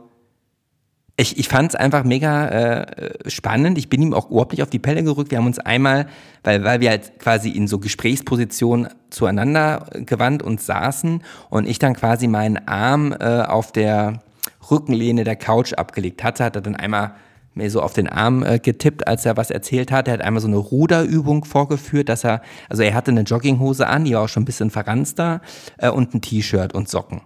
ich, ich fand es einfach mega äh, spannend. Ich bin ihm auch überhaupt nicht auf die Pelle gerückt. Wir haben uns einmal, weil, weil wir halt quasi in so Gesprächspositionen zueinander gewandt und saßen und ich dann quasi meinen Arm äh, auf der Rückenlehne der Couch abgelegt hatte, hat er dann einmal mir so auf den Arm äh, getippt, als er was erzählt hat. Er hat einmal so eine Ruderübung vorgeführt, dass er, also er hatte eine Jogginghose an, die war auch schon ein bisschen verranster äh, und ein T-Shirt und Socken.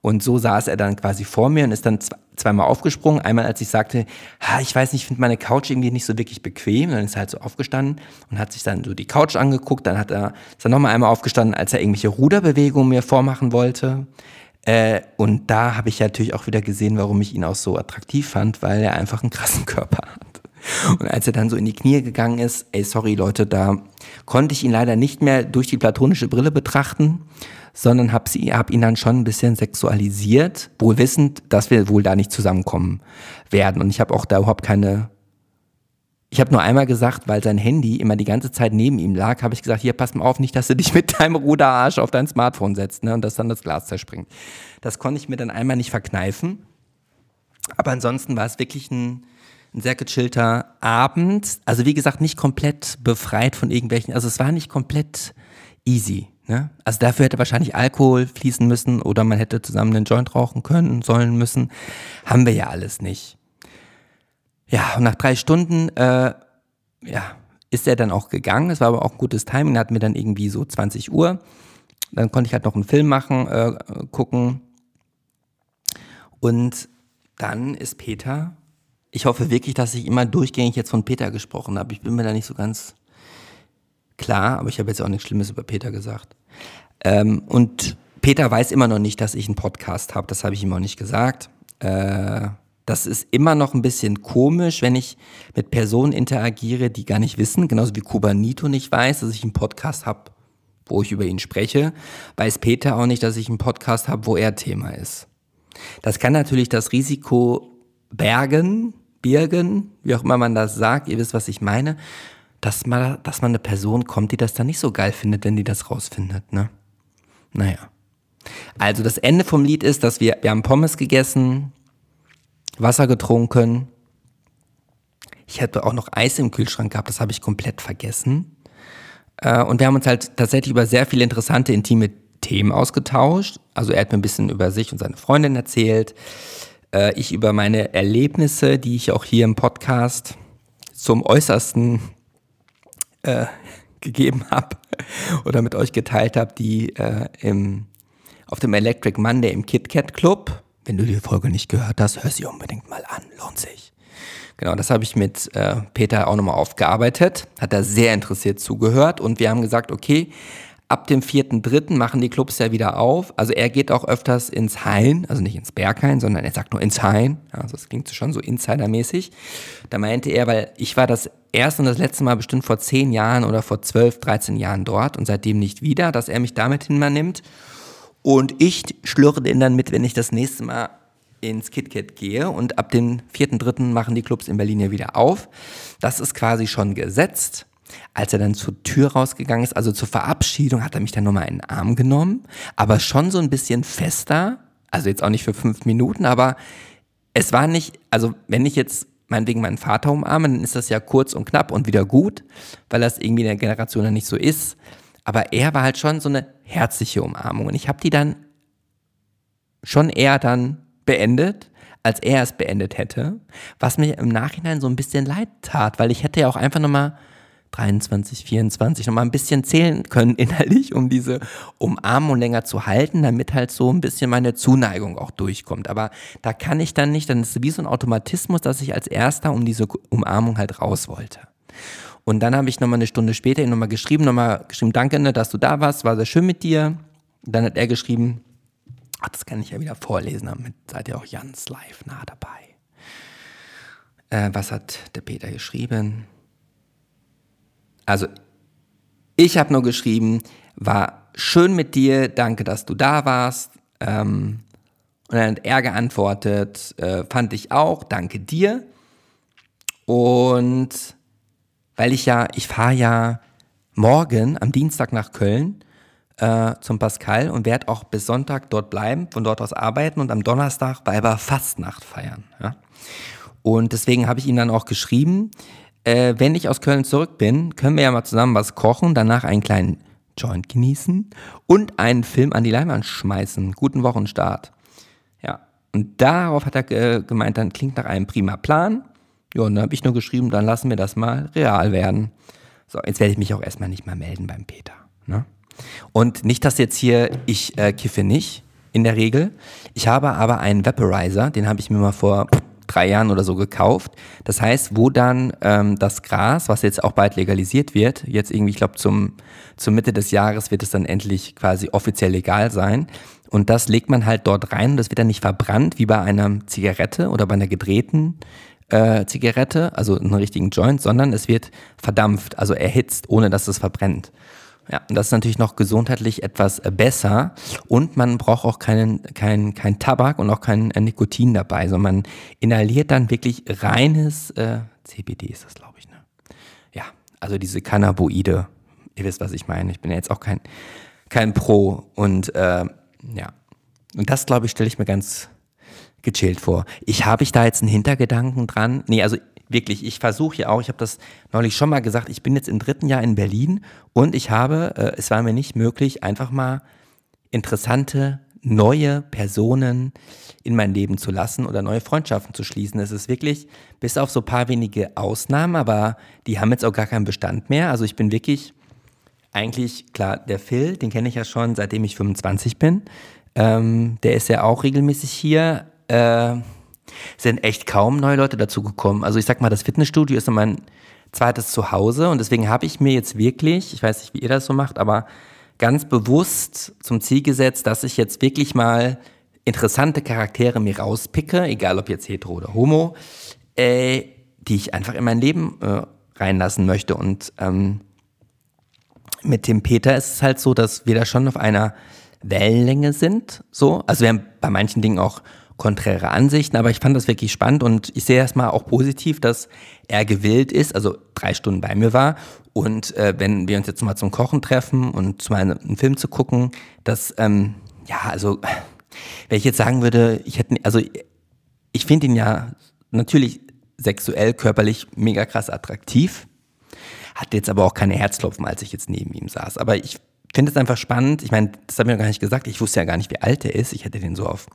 Und so saß er dann quasi vor mir und ist dann zweimal aufgesprungen. Einmal, als ich sagte, ha, ich weiß nicht, ich finde meine Couch irgendwie nicht so wirklich bequem. Und dann ist er halt so aufgestanden und hat sich dann so die Couch angeguckt. Dann hat er, ist er nochmal einmal aufgestanden, als er irgendwelche Ruderbewegungen mir vormachen wollte. Äh, und da habe ich natürlich auch wieder gesehen, warum ich ihn auch so attraktiv fand, weil er einfach einen krassen <laughs> Körper hat. Und als er dann so in die Knie gegangen ist, ey, sorry Leute, da konnte ich ihn leider nicht mehr durch die platonische Brille betrachten, sondern habe hab ihn dann schon ein bisschen sexualisiert, wohl wissend, dass wir wohl da nicht zusammenkommen werden. Und ich habe auch da überhaupt keine. Ich habe nur einmal gesagt, weil sein Handy immer die ganze Zeit neben ihm lag, habe ich gesagt, hier pass mal auf, nicht, dass du dich <laughs> mit deinem Ruderarsch auf dein Smartphone setzt ne, und dass dann das Glas zerspringt. Das konnte ich mir dann einmal nicht verkneifen. Aber ansonsten war es wirklich ein, ein sehr gechillter Abend. Also wie gesagt, nicht komplett befreit von irgendwelchen, also es war nicht komplett easy. Ne? Also dafür hätte wahrscheinlich Alkohol fließen müssen oder man hätte zusammen einen Joint rauchen können, sollen müssen. Haben wir ja alles nicht. Ja, und nach drei Stunden, äh, ja, ist er dann auch gegangen. Das war aber auch ein gutes Timing. Er hat mir dann irgendwie so 20 Uhr. Dann konnte ich halt noch einen Film machen, äh, gucken. Und dann ist Peter. Ich hoffe wirklich, dass ich immer durchgängig jetzt von Peter gesprochen habe. Ich bin mir da nicht so ganz klar, aber ich habe jetzt auch nichts Schlimmes über Peter gesagt. Ähm, und Peter weiß immer noch nicht, dass ich einen Podcast habe. Das habe ich ihm auch nicht gesagt. Äh, das ist immer noch ein bisschen komisch, wenn ich mit Personen interagiere, die gar nicht wissen, genauso wie Kubanito nicht weiß, dass ich einen Podcast habe, wo ich über ihn spreche, weiß Peter auch nicht, dass ich einen Podcast habe, wo er Thema ist. Das kann natürlich das Risiko bergen, birgen, wie auch immer man das sagt, ihr wisst, was ich meine, dass man, dass man eine Person kommt, die das dann nicht so geil findet, wenn die das rausfindet, ne? Naja. Also das Ende vom Lied ist, dass wir, wir haben Pommes gegessen, Wasser getrunken. Ich hätte auch noch Eis im Kühlschrank gehabt, das habe ich komplett vergessen. Äh, und wir haben uns halt tatsächlich über sehr viele interessante, intime Themen ausgetauscht. Also er hat mir ein bisschen über sich und seine Freundin erzählt. Äh, ich über meine Erlebnisse, die ich auch hier im Podcast zum Äußersten äh, <laughs> gegeben habe <laughs> oder mit euch geteilt habe, die äh, im, auf dem Electric Monday im KitKat Club. Wenn du die Folge nicht gehört hast, hör sie unbedingt mal an, lohnt sich. Genau, das habe ich mit äh, Peter auch nochmal aufgearbeitet, hat er sehr interessiert zugehört und wir haben gesagt, okay, Ab dem 4.3. machen die Clubs ja wieder auf. Also er geht auch öfters ins Hain, also nicht ins Berghain, sondern er sagt nur ins Hain. Also das klingt schon so insidermäßig. Da meinte er, weil ich war das erste und das letzte Mal bestimmt vor 10 Jahren oder vor 12, 13 Jahren dort und seitdem nicht wieder, dass er mich damit hinmannimmt. Und ich schlürre den dann mit, wenn ich das nächste Mal ins KitKat gehe und ab dem 4.3. machen die Clubs in Berlin ja wieder auf. Das ist quasi schon gesetzt. Als er dann zur Tür rausgegangen ist, also zur Verabschiedung, hat er mich dann nochmal in den Arm genommen, aber schon so ein bisschen fester. Also jetzt auch nicht für fünf Minuten, aber es war nicht, also wenn ich jetzt meinetwegen meinen Vater umarme, dann ist das ja kurz und knapp und wieder gut, weil das irgendwie in der Generation dann nicht so ist. Aber er war halt schon so eine herzliche Umarmung. Und ich habe die dann schon eher dann beendet, als er es beendet hätte, was mir im Nachhinein so ein bisschen leid tat, weil ich hätte ja auch einfach nochmal 23, 24 nochmal ein bisschen zählen können innerlich, um diese Umarmung länger zu halten, damit halt so ein bisschen meine Zuneigung auch durchkommt. Aber da kann ich dann nicht, dann ist es wie so ein Automatismus, dass ich als erster um diese Umarmung halt raus wollte. Und dann habe ich nochmal eine Stunde später ihn nochmal geschrieben, nochmal geschrieben, danke, ne, dass du da warst, war sehr schön mit dir. Dann hat er geschrieben, ach, das kann ich ja wieder vorlesen, damit seid ihr auch ganz live nah dabei. Äh, was hat der Peter geschrieben? Also, ich habe nur geschrieben, war schön mit dir, danke, dass du da warst. Ähm, und dann hat er geantwortet, äh, fand ich auch, danke dir. Und weil ich ja, ich fahre ja morgen am Dienstag nach Köln äh, zum Pascal und werde auch bis Sonntag dort bleiben, von dort aus arbeiten und am Donnerstag Weiberfastnacht feiern. Ja? Und deswegen habe ich ihm dann auch geschrieben, äh, wenn ich aus Köln zurück bin, können wir ja mal zusammen was kochen, danach einen kleinen Joint genießen und einen Film an die Leinwand schmeißen. Guten Wochenstart. Ja, und darauf hat er gemeint, dann klingt nach einem prima Plan. Ja, und dann habe ich nur geschrieben, dann lassen wir das mal real werden. So, jetzt werde ich mich auch erstmal nicht mal melden beim Peter. Ne? Und nicht, dass jetzt hier, ich äh, kiffe nicht in der Regel. Ich habe aber einen Vaporizer, den habe ich mir mal vor drei Jahren oder so gekauft. Das heißt, wo dann ähm, das Gras, was jetzt auch bald legalisiert wird, jetzt irgendwie, ich glaube, zum, zum Mitte des Jahres wird es dann endlich quasi offiziell legal sein. Und das legt man halt dort rein und das wird dann nicht verbrannt wie bei einer Zigarette oder bei einer gedrehten äh, Zigarette, also einen richtigen Joint, sondern es wird verdampft, also erhitzt, ohne dass es verbrennt. Ja, und das ist natürlich noch gesundheitlich etwas äh, besser und man braucht auch keinen kein, kein Tabak und auch kein äh, Nikotin dabei, sondern man inhaliert dann wirklich reines äh, CBD ist das, glaube ich, ne? Ja, also diese Cannabinoide, ihr wisst, was ich meine. Ich bin ja jetzt auch kein, kein Pro und äh, ja, und das, glaube ich, stelle ich mir ganz gechillt vor. Ich habe ich da jetzt einen Hintergedanken dran? Nee, also wirklich, ich versuche ja auch, ich habe das neulich schon mal gesagt, ich bin jetzt im dritten Jahr in Berlin und ich habe, äh, es war mir nicht möglich, einfach mal interessante neue Personen in mein Leben zu lassen oder neue Freundschaften zu schließen. Es ist wirklich, bis auf so ein paar wenige Ausnahmen, aber die haben jetzt auch gar keinen Bestand mehr. Also ich bin wirklich eigentlich, klar, der Phil, den kenne ich ja schon, seitdem ich 25 bin. Ähm, der ist ja auch regelmäßig hier. Äh, sind echt kaum neue Leute dazugekommen. Also ich sag mal, das Fitnessstudio ist mein zweites Zuhause und deswegen habe ich mir jetzt wirklich, ich weiß nicht, wie ihr das so macht, aber ganz bewusst zum Ziel gesetzt, dass ich jetzt wirklich mal interessante Charaktere mir rauspicke, egal ob jetzt hetero oder homo, äh, die ich einfach in mein Leben äh, reinlassen möchte. Und ähm, mit dem Peter ist es halt so, dass wir da schon auf einer Wellenlänge sind. So, also wir haben bei manchen Dingen auch konträre Ansichten, aber ich fand das wirklich spannend und ich sehe erstmal auch positiv, dass er gewillt ist, also drei Stunden bei mir war und äh, wenn wir uns jetzt mal zum Kochen treffen und mal einen Film zu gucken, dass, ähm, ja, also, wenn ich jetzt sagen würde, ich hätte, also, ich finde ihn ja natürlich sexuell, körperlich mega krass attraktiv, hatte jetzt aber auch keine Herzklopfen, als ich jetzt neben ihm saß, aber ich finde es einfach spannend. Ich meine, das habe ich noch gar nicht gesagt. Ich wusste ja gar nicht, wie alt er ist. Ich hätte den so auf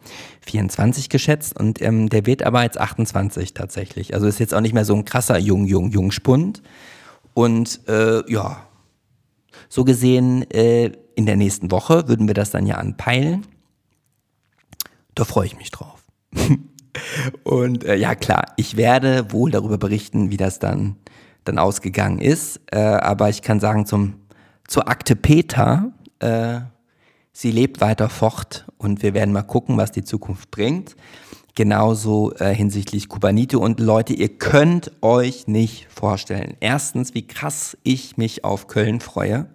24 geschätzt und ähm, der wird aber jetzt 28 tatsächlich. Also ist jetzt auch nicht mehr so ein krasser Jung, Jung, Jungspund. Und äh, ja, so gesehen, äh, in der nächsten Woche würden wir das dann ja anpeilen. Da freue ich mich drauf. <laughs> und äh, ja, klar, ich werde wohl darüber berichten, wie das dann, dann ausgegangen ist. Äh, aber ich kann sagen, zum zur Akte Peter. Äh, sie lebt weiter fort und wir werden mal gucken, was die Zukunft bringt. Genauso äh, hinsichtlich Kubanito und Leute, ihr könnt euch nicht vorstellen. Erstens, wie krass ich mich auf Köln freue.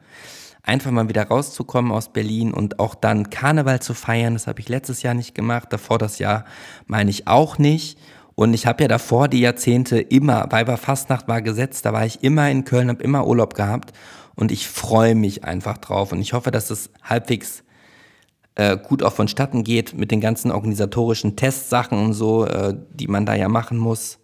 Einfach mal wieder rauszukommen aus Berlin und auch dann Karneval zu feiern. Das habe ich letztes Jahr nicht gemacht. Davor das Jahr meine ich auch nicht. Und ich habe ja davor die Jahrzehnte immer, Weiberfastnacht war gesetzt, da war ich immer in Köln, habe immer Urlaub gehabt. Und ich freue mich einfach drauf. Und ich hoffe, dass es halbwegs äh, gut auch vonstatten geht mit den ganzen organisatorischen Testsachen und so, äh, die man da ja machen muss.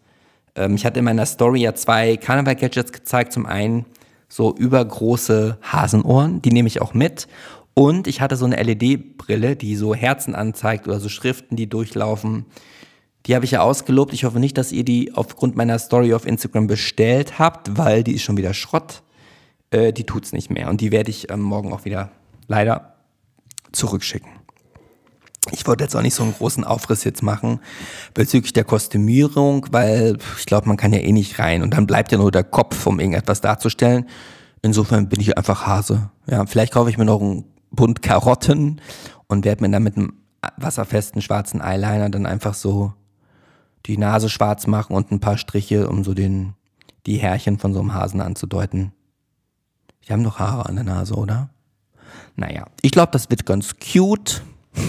Ähm, ich hatte in meiner Story ja zwei Karneval-Gadgets gezeigt. Zum einen so übergroße Hasenohren, die nehme ich auch mit. Und ich hatte so eine LED-Brille, die so Herzen anzeigt oder so Schriften, die durchlaufen. Die habe ich ja ausgelobt. Ich hoffe nicht, dass ihr die aufgrund meiner Story auf Instagram bestellt habt, weil die ist schon wieder Schrott. äh, die tut's nicht mehr. Und die werde ich ähm, morgen auch wieder leider zurückschicken. Ich wollte jetzt auch nicht so einen großen Aufriss jetzt machen bezüglich der Kostümierung, weil ich glaube, man kann ja eh nicht rein und dann bleibt ja nur der Kopf, um irgendetwas darzustellen. Insofern bin ich einfach Hase. Ja, vielleicht kaufe ich mir noch einen Bund Karotten und werde mir dann mit einem wasserfesten schwarzen Eyeliner dann einfach so die Nase schwarz machen und ein paar Striche, um so den, die Härchen von so einem Hasen anzudeuten. Die haben doch Haare an der Nase, oder? Naja, ich glaube, das wird ganz cute. <laughs>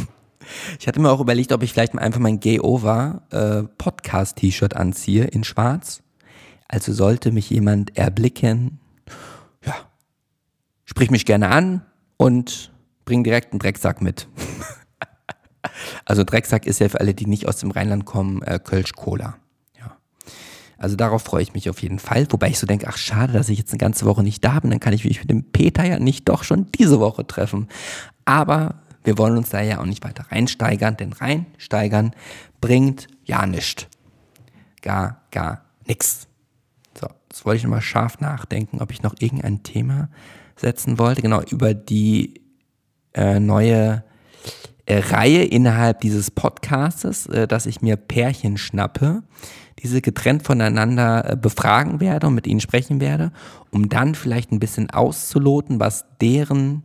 Ich hatte mir auch überlegt, ob ich vielleicht mal einfach mein Gay Over äh, Podcast T-Shirt anziehe in schwarz. Also sollte mich jemand erblicken, ja, sprich mich gerne an und bring direkt einen Drecksack mit. <laughs> <laughs> also Drecksack ist ja für alle, die nicht aus dem Rheinland kommen, äh, Kölsch Cola. Ja. Also darauf freue ich mich auf jeden Fall. Wobei ich so denke, ach schade, dass ich jetzt eine ganze Woche nicht da bin, dann kann ich mich mit dem Peter ja nicht doch schon diese Woche treffen. Aber wir wollen uns da ja auch nicht weiter reinsteigern, denn reinsteigern bringt ja nichts. Gar, gar nichts. So, jetzt wollte ich nochmal scharf nachdenken, ob ich noch irgendein Thema setzen wollte. Genau, über die äh, neue äh, Reihe innerhalb dieses Podcastes, äh, dass ich mir Pärchen schnappe, diese getrennt voneinander äh, befragen werde und mit ihnen sprechen werde, um dann vielleicht ein bisschen auszuloten, was deren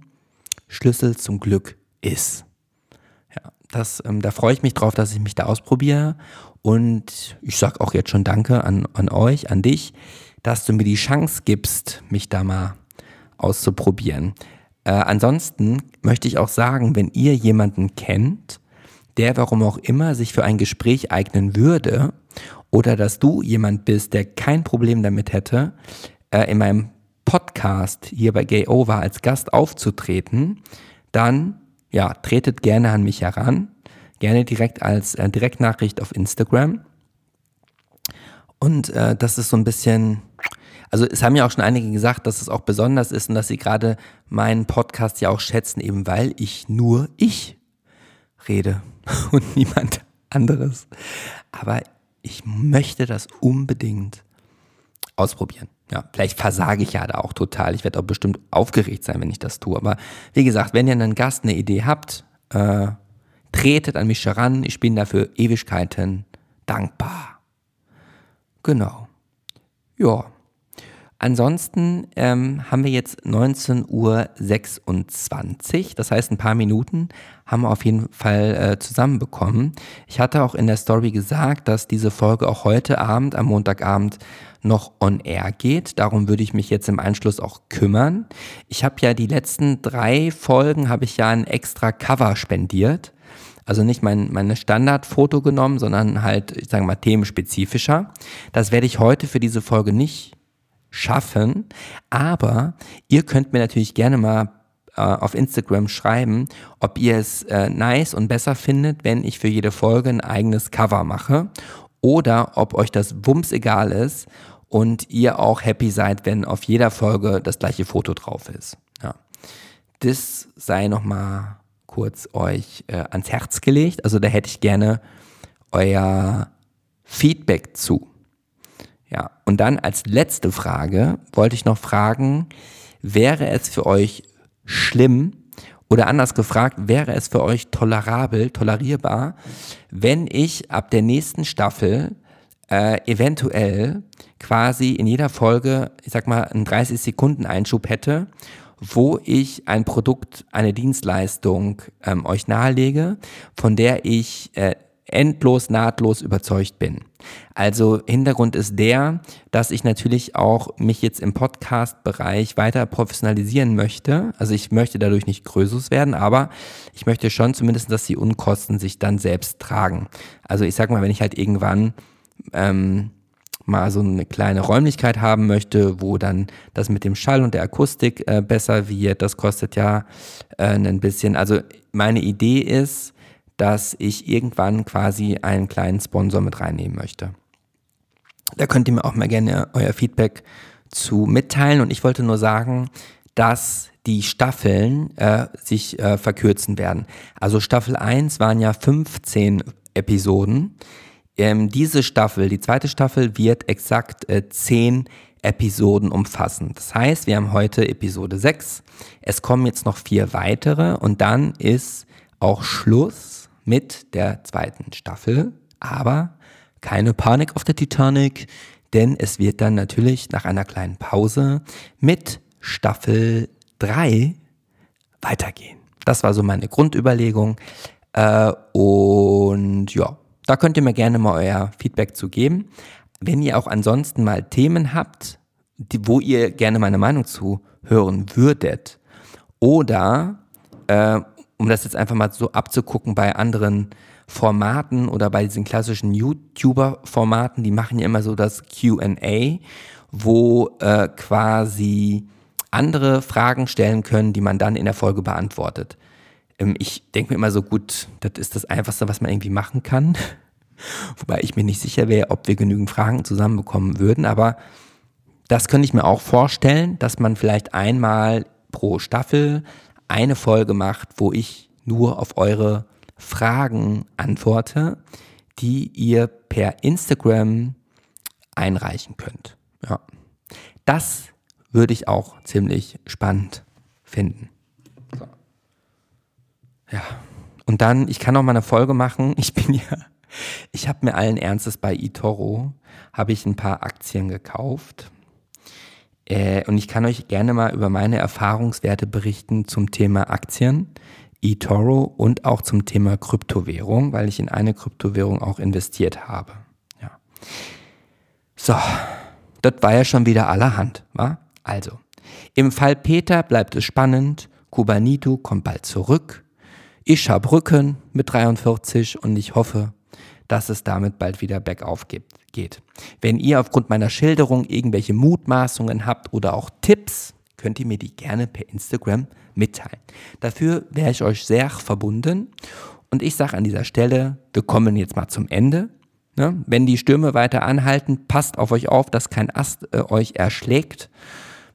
Schlüssel zum Glück ist. Ja, das, ähm, da freue ich mich drauf, dass ich mich da ausprobiere. Und ich sage auch jetzt schon Danke an, an euch, an dich, dass du mir die Chance gibst, mich da mal auszuprobieren. Äh, ansonsten möchte ich auch sagen, wenn ihr jemanden kennt, der warum auch immer sich für ein Gespräch eignen würde, oder dass du jemand bist, der kein Problem damit hätte, äh, in meinem Podcast hier bei Gay Over als Gast aufzutreten, dann ja, tretet gerne an mich heran. Gerne direkt als äh, Direktnachricht auf Instagram. Und äh, das ist so ein bisschen, also es haben ja auch schon einige gesagt, dass es auch besonders ist und dass sie gerade meinen Podcast ja auch schätzen, eben weil ich nur ich rede <laughs> und niemand anderes. Aber ich möchte das unbedingt ausprobieren. Ja, vielleicht versage ich ja da auch total. Ich werde auch bestimmt aufgeregt sein, wenn ich das tue. Aber wie gesagt, wenn ihr einen Gast eine Idee habt, äh, tretet an mich heran. Ich bin dafür Ewigkeiten dankbar. Genau. Ja. Ansonsten ähm, haben wir jetzt 19.26 Uhr, das heißt ein paar Minuten haben wir auf jeden Fall äh, zusammenbekommen. Ich hatte auch in der Story gesagt, dass diese Folge auch heute Abend, am Montagabend, noch on air geht. Darum würde ich mich jetzt im Anschluss auch kümmern. Ich habe ja die letzten drei Folgen, habe ich ja ein extra Cover spendiert. Also nicht mein meine Standardfoto genommen, sondern halt, ich sage mal, themenspezifischer. Das werde ich heute für diese Folge nicht schaffen. Aber ihr könnt mir natürlich gerne mal äh, auf Instagram schreiben, ob ihr es äh, nice und besser findet, wenn ich für jede Folge ein eigenes Cover mache. Oder ob euch das Wumms egal ist und ihr auch happy seid, wenn auf jeder Folge das gleiche Foto drauf ist. Ja. Das sei nochmal kurz euch äh, ans Herz gelegt. Also da hätte ich gerne euer Feedback zu. Ja, und dann als letzte Frage wollte ich noch fragen, wäre es für euch schlimm oder anders gefragt, wäre es für euch tolerabel, tolerierbar, wenn ich ab der nächsten Staffel äh, eventuell quasi in jeder Folge, ich sag mal, einen 30 Sekunden Einschub hätte, wo ich ein Produkt, eine Dienstleistung ähm, euch nahelege, von der ich äh, endlos, nahtlos überzeugt bin. Also Hintergrund ist der, dass ich natürlich auch mich jetzt im Podcast-Bereich weiter professionalisieren möchte. Also ich möchte dadurch nicht Größus werden, aber ich möchte schon zumindest, dass die Unkosten sich dann selbst tragen. Also ich sag mal, wenn ich halt irgendwann ähm, mal so eine kleine Räumlichkeit haben möchte, wo dann das mit dem Schall und der Akustik äh, besser wird, das kostet ja äh, ein bisschen. Also meine Idee ist, dass ich irgendwann quasi einen kleinen Sponsor mit reinnehmen möchte. Da könnt ihr mir auch mal gerne euer Feedback zu mitteilen. Und ich wollte nur sagen, dass die Staffeln äh, sich äh, verkürzen werden. Also Staffel 1 waren ja 15 Episoden. Ähm, diese Staffel, die zweite Staffel, wird exakt äh, 10 Episoden umfassen. Das heißt, wir haben heute Episode 6. Es kommen jetzt noch vier weitere und dann ist auch Schluss mit der zweiten Staffel. Aber keine Panik auf der Titanic, denn es wird dann natürlich nach einer kleinen Pause mit Staffel 3 weitergehen. Das war so meine Grundüberlegung. Äh, und ja, da könnt ihr mir gerne mal euer Feedback zu geben. Wenn ihr auch ansonsten mal Themen habt, die, wo ihr gerne meine Meinung zu hören würdet, oder äh, um das jetzt einfach mal so abzugucken bei anderen Formaten oder bei diesen klassischen YouTuber-Formaten, die machen ja immer so das QA, wo äh, quasi andere Fragen stellen können, die man dann in der Folge beantwortet. Ähm, ich denke mir immer so, gut, das ist das Einfachste, was man irgendwie machen kann. <laughs> Wobei ich mir nicht sicher wäre, ob wir genügend Fragen zusammenbekommen würden. Aber das könnte ich mir auch vorstellen, dass man vielleicht einmal pro Staffel eine Folge macht, wo ich nur auf eure Fragen antworte, die ihr per Instagram einreichen könnt. Ja. Das würde ich auch ziemlich spannend finden. So. Ja. Und dann, ich kann auch mal eine Folge machen. <laughs> Ich bin ja, ich habe mir allen Ernstes bei eToro, habe ich ein paar Aktien gekauft. Äh, und ich kann euch gerne mal über meine Erfahrungswerte berichten zum Thema Aktien eToro und auch zum Thema Kryptowährung, weil ich in eine Kryptowährung auch investiert habe. Ja. So, das war ja schon wieder allerhand, wa? Also, im Fall Peter bleibt es spannend. Kubanito kommt bald zurück. Ich habe Rücken mit 43 und ich hoffe, dass es damit bald wieder bergauf geht. Wenn ihr aufgrund meiner Schilderung irgendwelche Mutmaßungen habt oder auch Tipps, könnt ihr mir die gerne per Instagram mitteilen. Dafür wäre ich euch sehr verbunden. Und ich sage an dieser Stelle, wir kommen jetzt mal zum Ende. Ne? Wenn die Stürme weiter anhalten, passt auf euch auf, dass kein Ast äh, euch erschlägt.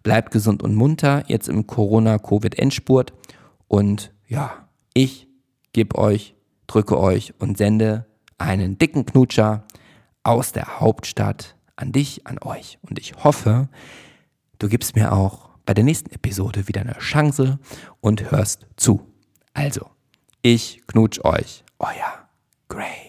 Bleibt gesund und munter jetzt im Corona-Covid-Endspurt. Und ja, ich gebe euch, drücke euch und sende einen dicken Knutscher aus der Hauptstadt an dich, an euch. Und ich hoffe, du gibst mir auch bei der nächsten Episode wieder eine Chance und hörst zu. Also, ich knutsch euch, euer Gray.